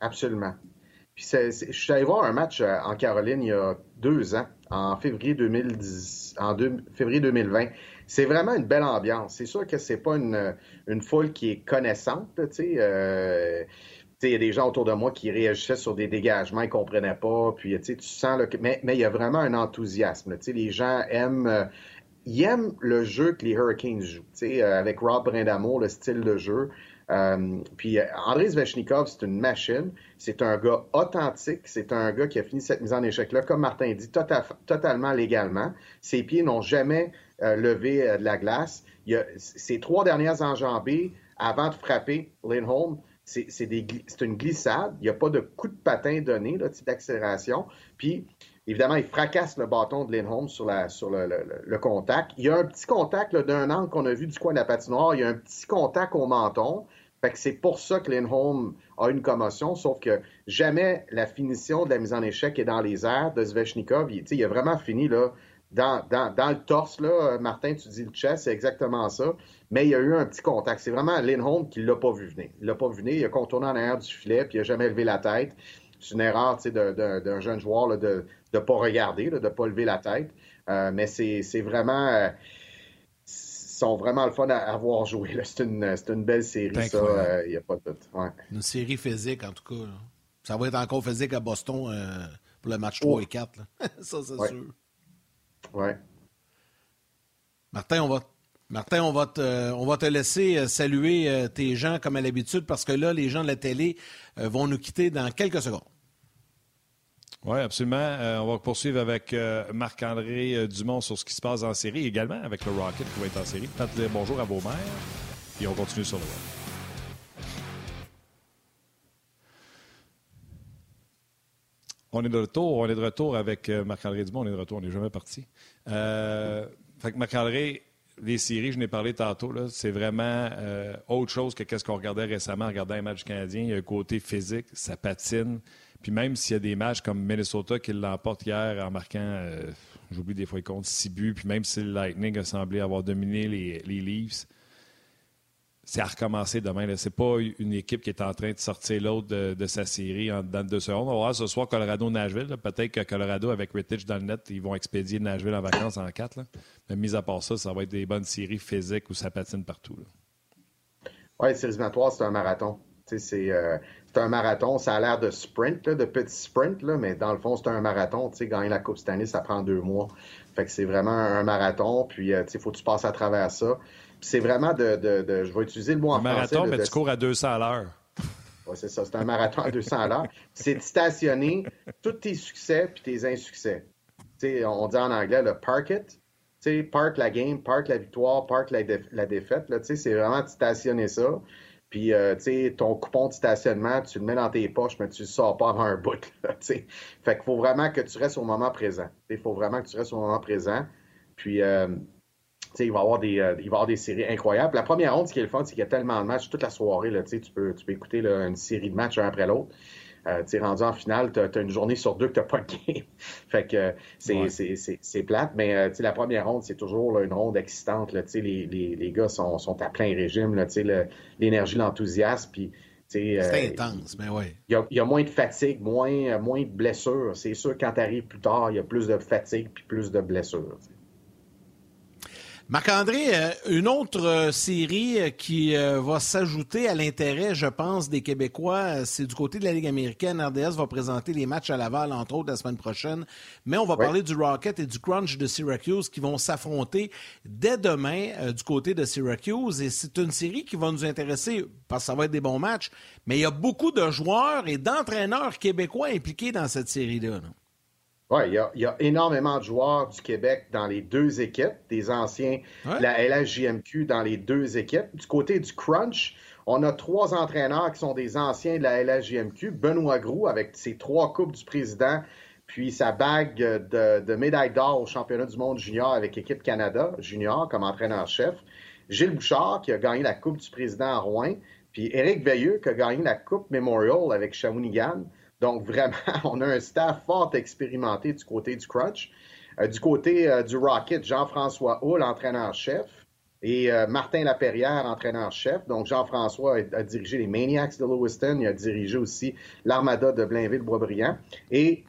Absolument. Puis je suis allé voir un match euh, en Caroline il y a deux ans, en février, 2010, en février 2020. C'est vraiment une belle ambiance. C'est sûr que c'est pas une, une, foule qui est connaissante, tu sais. Euh, il y a des gens autour de moi qui réagissaient sur des dégagements, ils comprenaient pas. Puis, tu sens, là, mais il y a vraiment un enthousiasme. Les gens aiment, euh, il aime le jeu que les Hurricanes jouent, euh, avec Rob Brindamour, le style de jeu. Euh, puis euh, André Zvechnikov, c'est une machine. C'est un gars authentique. C'est un gars qui a fini cette mise en échec-là, comme Martin dit, tota-, totalement légalement. Ses pieds n'ont jamais levé de la glace. Il trois dernières enjambées avant de frapper Lindholm, c'est une glissade. Il n'y a pas de coup de patin donné, d'accélération. Puis Évidemment, il fracasse le bâton de Lindholm sur, la, sur le, contact. Il y a un petit contact d'un angle qu'on a vu du coin de la patinoire. Il y a un petit contact au menton. Fait que c'est pour ça que Lindholm a une commotion, sauf que jamais la finition de la mise en échec est dans les airs de Zvechnikov. Il, il a vraiment fini là, dans, dans, le torse. Là. Martin, tu dis le chest, c'est exactement ça. Mais il y a eu un petit contact. C'est vraiment Lindholm qui ne l'a pas vu venir. Il l'a pas vu venir. Il a contourné en arrière du filet, puis il n'a jamais levé la tête. C'est une erreur d'un jeune joueur là, de ne pas regarder, de ne pas lever la tête. Euh, mais c'est vraiment. Euh, sont vraiment le fun à avoir joué. C'est une, une, belle série, ça. Il euh, n'y a pas de doute. Une série physique, en tout cas. Ça va être encore physique à Boston pour le match 3 et 4. ça, c'est sûr. Ouais. Martin, on va Martin, on va te, on va te laisser saluer tes gens comme à l'habitude parce que là, les gens de la télé vont nous quitter dans quelques secondes. Oui, absolument. Euh, on va poursuivre avec euh, Marc-André euh, Dumont sur ce qui se passe en série, également avec le Rocket qui va être en série. Peut-être dire bonjour à vos mères, puis on continue sur le web. On est de retour, avec Marc-André Dumont, on est de retour, on n'est jamais parti. fait que Marc-André, les séries, je n'ai parlé tantôt, c'est vraiment autre chose que ce qu'on regardait récemment en regardant un match canadien. Il y a un côté physique, ça patine. Puis même s'il y a des matchs comme Minnesota qui l'emporte hier en marquant, euh, j'oublie des fois, il compte six buts, puis même si le Lightning a semblé avoir dominé les, les Leafs, c'est à recommencer demain. Ce n'est pas une équipe qui est en train de sortir l'autre de, sa série en dedans de deux secondes. On va voir ce soir Colorado-Nashville. Peut-être que Colorado, avec Rittich dans le net, ils vont expédier Nashville en vacances en quatre. Mais mis à part ça, ça va être des bonnes séries physiques où ça patine partout. Oui, c'est éliminatoire, c'est un marathon. C'est euh, c'est un marathon. Ça a l'air de sprint, de petit sprint, mais dans le fond, c'est un marathon. Gagner la Coupe cette année, ça prend deux mois. Fait que c'est vraiment un marathon. Puis, euh, sais, faut que tu passes à travers ça. C'est vraiment de, de, Je vais utiliser le mot en un marathon, mais tu cours à 200 à l'heure. Oui, c'est ça. C'est un marathon à 200 à l'heure. C'est de stationner tous tes succès puis tes insuccès. On dit en anglais le park it. Tu sais, park la game, park la victoire, park la, la défaite. C'est vraiment de stationner ça Puis, euh, tu sais, ton coupon de stationnement, tu le mets dans tes poches, mais tu ne sors pas avant un bout. Là, fait qu'il faut vraiment que tu restes au moment présent. Il faut vraiment que tu restes au moment présent. Puis, euh, il va, y avoir des, euh, il va avoir des séries incroyables. La première ronde, ce qui est le fun, c'est qu'il y a tellement de matchs toute la soirée. Là, tu, peux, tu peux écouter une série de matchs un après l'autre. Euh, tu es rendu en finale, tu as, une journée sur deux que tu n'as pas de game. fait que c'est plate, mais euh, la première ronde, c'est toujours une ronde excitante. Là, les, les, les gars sont, sont, à plein régime. L'énergie, l'enthousiasme. Puis, c'est euh, intense, mais oui. Il y, a moins de fatigue, moins, moins de blessures. C'est sûr, quand tu arrives plus tard, il y a plus de fatigue puis plus de blessures. Marc-André, euh, une autre euh, série euh, qui va s'ajouter à l'intérêt, je pense, des Québécois, c'est du côté de la Ligue américaine. RDS va présenter les matchs à Laval, entre autres, la semaine prochaine. Mais on va parler du Rocket et du Crunch de Syracuse qui vont s'affronter dès demain du côté de Syracuse. Et c'est une série qui va nous intéresser parce que ça va être des bons matchs. Mais il y a beaucoup de joueurs et d'entraîneurs québécois impliqués dans cette série-là. là oui, il, y, a, énormément de joueurs du Québec dans les deux équipes, des anciens de la LHJMQ dans les deux équipes. Du côté du Crunch, on a trois entraîneurs qui sont des anciens de la LHJMQ. Benoît Groux avec ses trois coupes du président, puis sa bague de, médaille d'or au championnat du monde junior avec l'équipe Canada junior comme entraîneur-chef. Gilles Bouchard qui a gagné la coupe du président à Rouen, puis Éric Veilleux qui a gagné la coupe Memorial avec Shawinigan. Donc, vraiment, on a un staff fort expérimenté du côté du Crutch. Euh, du côté euh, du Rocket, Jean-François Hull, entraîneur-chef, et euh, Martin Laperrière, entraîneur-chef. Donc, Jean-François a, dirigé les Maniacs de Lewiston, il a dirigé aussi l'Armada de Blainville-Boisbriand. Et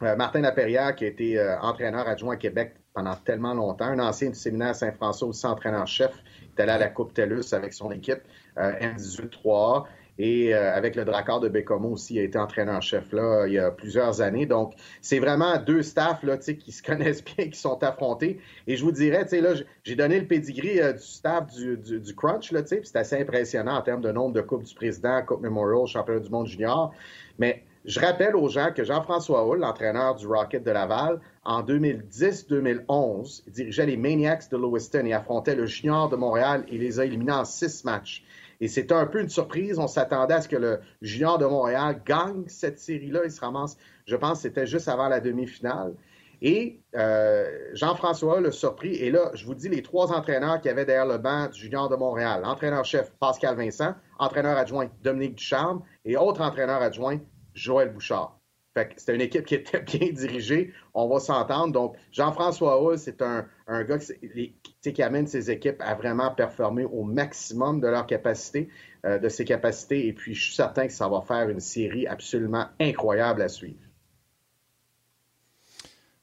Martin Laperrière, qui a été entraîneur adjoint à Québec pendant tellement longtemps, un ancien du séminaire Saint-François, aussi entraîneur-chef, est allé à la Coupe TELUS avec son équipe M18-3A. Et euh, avec le Drakkar de Bécomo aussi, il a été entraîneur-chef là il y a plusieurs années. Donc, c'est vraiment deux staffs là, qui se connaissent bien, qui sont affrontés. Et je vous dirais, là, j'ai donné le pedigree euh, du staff du, du, Crunch, là, c'est assez impressionnant en termes de nombre de Coupes du Président, Coupe Memorial, Championnat du monde junior. Mais je rappelle aux gens que Jean-François Hull, l'entraîneur du Rocket de Laval, en 2010-2011, dirigeait les Maniacs de Lewiston et affrontait le Junior de Montréal et les a éliminés en six matchs. Et c'était un peu une surprise. On s'attendait à ce que le Junior de Montréal gagne cette série-là. Il se ramasse, je pense, c'était juste avant la demi-finale. Et euh, Jean-François le surpris. Et là, je vous dis les trois entraîneurs qui avaient derrière le banc du Junior de Montréal. Entraîneur-chef Pascal Vincent, entraîneur adjoint Dominique Ducharme et autre entraîneur adjoint Joël Bouchard. Fait c'était une équipe qui était bien dirigée. On va s'entendre. Donc, Jean-François Hull, c'est un, gars qui, amène ses équipes à vraiment performer au maximum de leur capacité, euh, de ses capacités. Et puis, je suis certain que ça va faire une série absolument incroyable à suivre.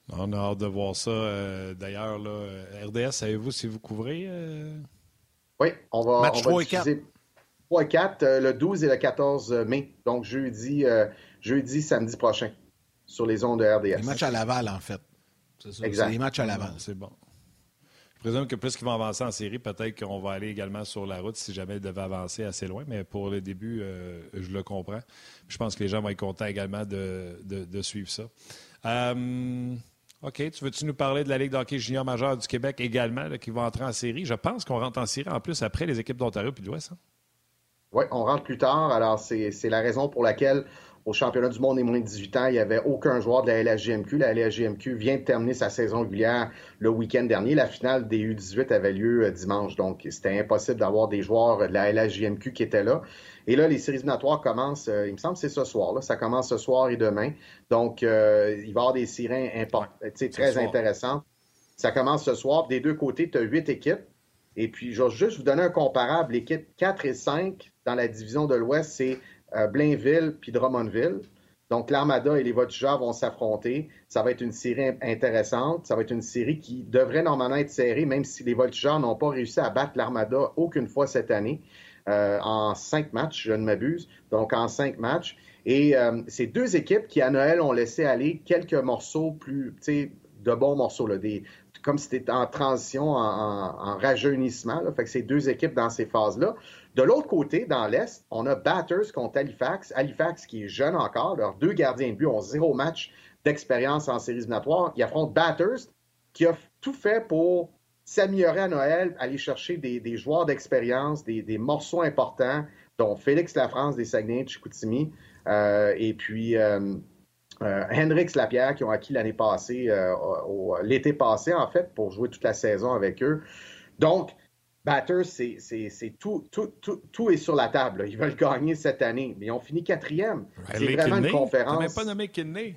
On a hâte de voir ça. Euh, d'ailleurs, RDS, savez-vous si vous couvrez? Euh? Oui, on va, Match 3 et 4. 3 et 4, le 12 et le 14 mai. Donc, jeudi jeudi, samedi prochain sur les ondes de RDS. Les matchs à Laval, en fait. C'est ça. Exact. les matchs à Laval. C'est bon. Je présume que plus qu'ils vont avancer en série, peut-être qu'on va aller également sur la route si jamais ils devaient avancer assez loin. Mais pour le début, euh, je le comprends. Je pense que les gens vont être contents également de, suivre ça. Euh, OK. Tu veux-tu nous parler de la Ligue d'hockey junior majeur du Québec également, qui va entrer en série? Je pense qu'on rentre en série en plus après les équipes d'Ontario et de l'Ouest. Hein? Oui, on rentre plus tard. Alors, c'est la raison pour laquelle au championnat du monde des moins de 18 ans, il n'y avait aucun joueur de la LHGMQ. La LHGMQ vient de terminer sa saison régulière le week-end dernier. La finale des U18 avait lieu euh, dimanche, donc c'était impossible d'avoir des joueurs de la LHGMQ qui étaient là. Et là, les séries éliminatoires commencent, euh, il me semble que c'est ce soir. Là. Ça commence ce soir et demain. Donc, euh, il va y avoir des séries très intéressantes. Ça commence ce soir. Des deux côtés, tu as huit équipes. Et puis, je vais juste vous donner un comparable. L'équipe 4 et 5 dans la division de l'Ouest, c'est Blainville puis Drummondville. Donc, l'Armada et les Voltigeurs vont s'affronter. Ça va être une série intéressante. Ça va être une série qui devrait normalement être serrée, même si les Voltigeurs n'ont pas réussi à battre l'Armada aucune fois cette année. Euh, en cinq matchs, je ne m'abuse. Donc, en cinq matchs. Et euh, ces deux équipes qui, à Noël, ont laissé aller quelques morceaux plus, tu sais, de bons morceaux, là, des, comme si c'était en transition, en, en, rajeunissement. Fait que ces deux équipes dans ces phases-là. De l'autre côté, dans l'Est, on a Batters contre Halifax. Halifax qui est jeune encore. Leurs deux gardiens de but ont zéro match d'expérience en séries éliminatoires. Ils affrontent Batters qui a tout fait pour s'améliorer à Noël, aller chercher des, joueurs d'expérience, des, morceaux importants dont Félix Lafrance des Saguenay Chicoutimi et puis Hendrix Lapierre qui ont acquis l'année passée, l'été passé en fait, pour jouer toute la saison avec eux. Donc, Batters, c'est tout, tout, tout, tout, est sur la table. Ils veulent gagner cette année, mais ils ont fini quatrième. C'est vraiment une conférence. Même pas nommé Kidney.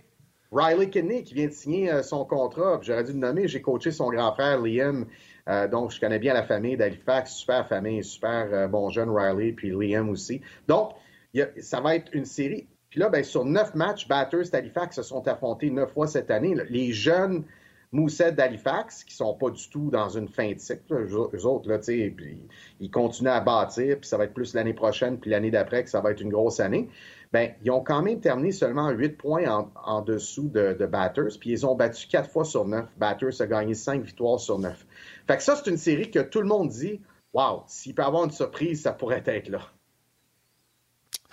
Riley Kidney qui vient de signer euh, son contrat. J'aurais dû le nommer. J'ai coaché son grand frère Liam. Euh, donc, je connais bien la famille d'Halifax. Super famille, super euh, bon jeune Riley, puis Liam aussi. Donc, ça va être une série. Puis là, ben, sur neuf matchs, Batters d'Halifax se sont affrontés neuf fois cette année. Les jeunes Mousset d'Halifax, qui sont pas du tout dans une fin de cycle. Eux autres, là, ils continuent à bâtir, puis ça va être plus l'année prochaine, puis l'année d'après que ça va être une grosse année. Ben, ils ont quand même terminé seulement 8 points en, dessous de, Batters, puis ils ont battu 4 fois sur 9. Batters a gagné 5 victoires sur 9. Fait que ça, c'est une série que tout le monde dit, wow, s'il peut avoir une surprise, ça pourrait être là.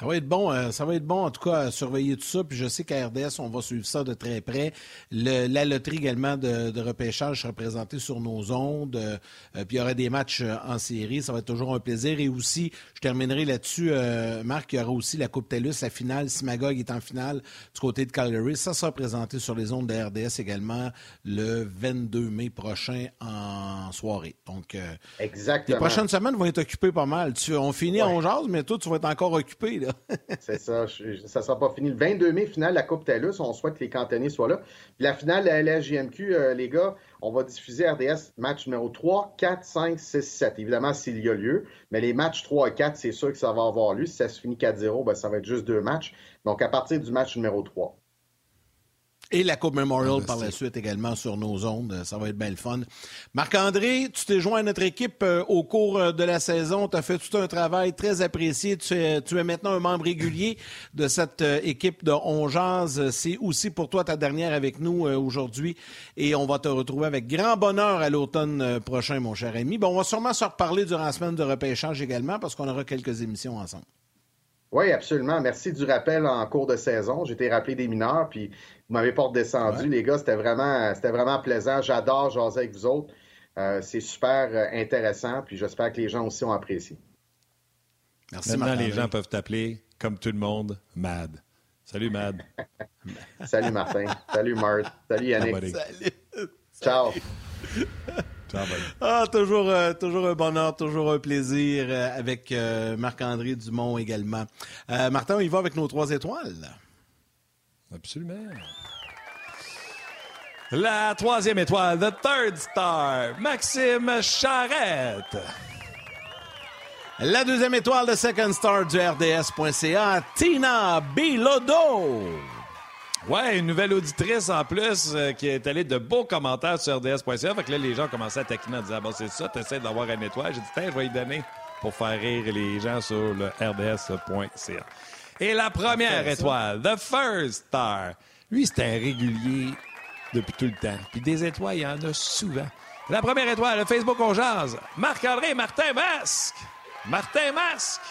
Ça va être bon, euh, ça va être bon en tout cas à surveiller tout ça. Puis je sais qu'à RDS, on va suivre ça de très près. la loterie également de, repêchage sera présentée sur nos ondes. Euh, puis il y aura des matchs euh, en série. Ça va être toujours un plaisir. Et aussi, je terminerai là-dessus, Marc, il y aura aussi la Coupe TELUS, la finale. Si Magog est en finale du côté de Calgary, ça sera présenté sur les ondes de RDS également le 22 mai prochain en soirée. Donc, Exactement. les prochaines semaines vont être occupées pas mal. Tu, on finit en jazz, mais toi, tu vas être encore occupé. Là. c'est ça. ça ne sera pas fini. Le 22 mai, finale la Coupe TELUS. On souhaite que les cantonniers soient là. Puis la finale la LHJMQ, euh, les gars, on va diffuser RDS match numéro 3, 4, 5, 6, 7. Évidemment, s'il y a lieu. Mais les matchs 3 et 4, c'est sûr que ça va avoir lieu. Si ça se finit 4-0, ben, ça va être juste deux matchs. Donc, à partir du match numéro 3. Et la Coupe Memorial par la suite également sur nos ondes. Ça va être bien le fun. Marc-André, tu t'es joint à notre équipe euh, au cours euh, de la saison. Tu as fait tout un travail très apprécié. Tu es, tu es maintenant un membre régulier de cette euh, équipe de Ongeance. C'est aussi pour toi ta dernière avec nous aujourd'hui. Et on va te retrouver avec grand bonheur à l'automne prochain, mon cher ami. Bon, on va sûrement se reparler durant la semaine de repêchage également parce qu'on aura quelques émissions ensemble. Oui, absolument. Merci du rappel en cours de saison. J'ai été rappelé des mineurs, puis vous m'avez pas redescendu. Les gars, c'était vraiment, c'était vraiment plaisant. J'adore jaser avec vous autres. Euh, c'est super euh, intéressant, puis j'espère que les gens aussi ont apprécié. Merci, Maintenant, les gens peuvent t'appeler, comme tout le monde, Mad. Salut, Mad. Salut, Martin. Salut, Marthe. Salut, Yannick. Salut. Ciao. Ah, toujours, euh, toujours un bonheur, toujours un plaisir euh, avec euh, Marc-André Dumont également. Martin, on y va avec nos trois étoiles. Absolument. La troisième étoile, the third star, Maxime Charrette. La deuxième étoile, the second star du RDS.ca, Tina Bilodo. Ouais, une nouvelle auditrice en plus euh, qui est allée de beaux commentaires sur RDS.ca. Fait que là, les gens commençaient à taquiner en disant Bon, c'est ça, t'essaies d'avoir un étoile. J'ai dit Tiens, je vais y donner pour faire rire les gens sur le RDS.ca. Et la première étoile, The First Star. Lui, c'est un régulier depuis tout le temps. Puis des étoiles, il y en a souvent. La première étoile, le Facebook On Jazz. Marc-André Martin Masque. Martin Masque.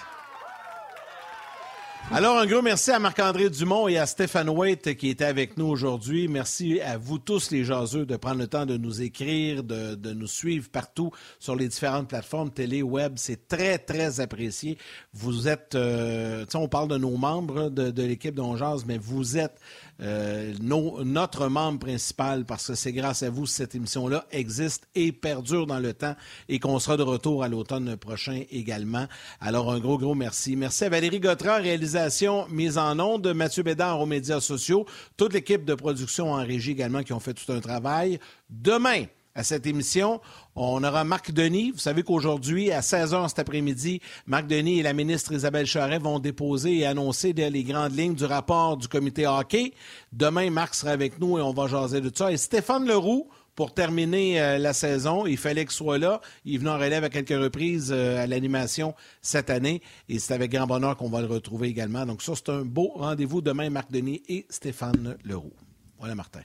Alors, un gros merci à Marc-André Dumont et à Stéphane Waite qui étaient avec nous aujourd'hui. Merci à vous tous, les jaseux, de prendre le temps de nous écrire, de, nous suivre partout sur les différentes plateformes télé, web. C'est très, très apprécié. Vous êtes, euh, tu sais, on parle de nos membres de, l'équipe d'Onjaz, mais vous êtes euh, notre membre principal, parce que c'est grâce à vous que cette émission-là existe et perdure dans le temps et qu'on sera de retour à l'automne prochain également. Alors, un gros, gros merci. Merci à Valérie Gautran, réalisation mise en onde, Mathieu Bédard aux médias sociaux, toute l'équipe de production en régie également qui ont fait tout un travail. Demain, à cette émission. On aura Marc Denis. Vous savez qu'aujourd'hui, à 16h cet après-midi, Marc Denis et la ministre Isabelle Charret vont déposer et annoncer les grandes lignes du rapport du comité hockey. Demain, Marc sera avec nous et on va jaser de ça. Et Stéphane Leroux, pour terminer euh, la saison. Il fallait qu'il soit là. Il venait en relève à quelques reprises euh, à l'animation cette année. Et c'est avec grand bonheur qu'on va le retrouver également. Donc ça, c'est un beau rendez-vous demain, Marc Denis et Stéphane Leroux. Voilà, Martin.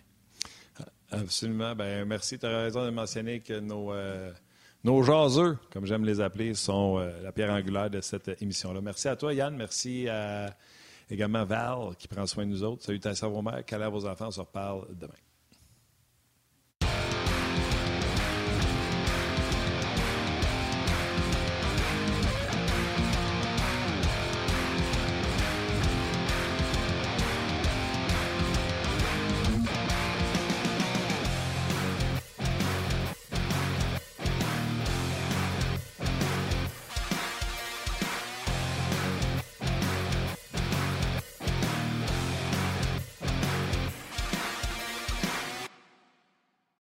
Absolument. Ben, merci. Tu as raison de mentionner que nos, euh, nos jaseux, comme j'aime les appeler, sont euh, la pierre angulaire de cette émission-là. Merci à toi, Yann. Merci à également Val qui prend soin de nous autres. Salut à vos mères. Câlin à vos enfants. On se reparle demain.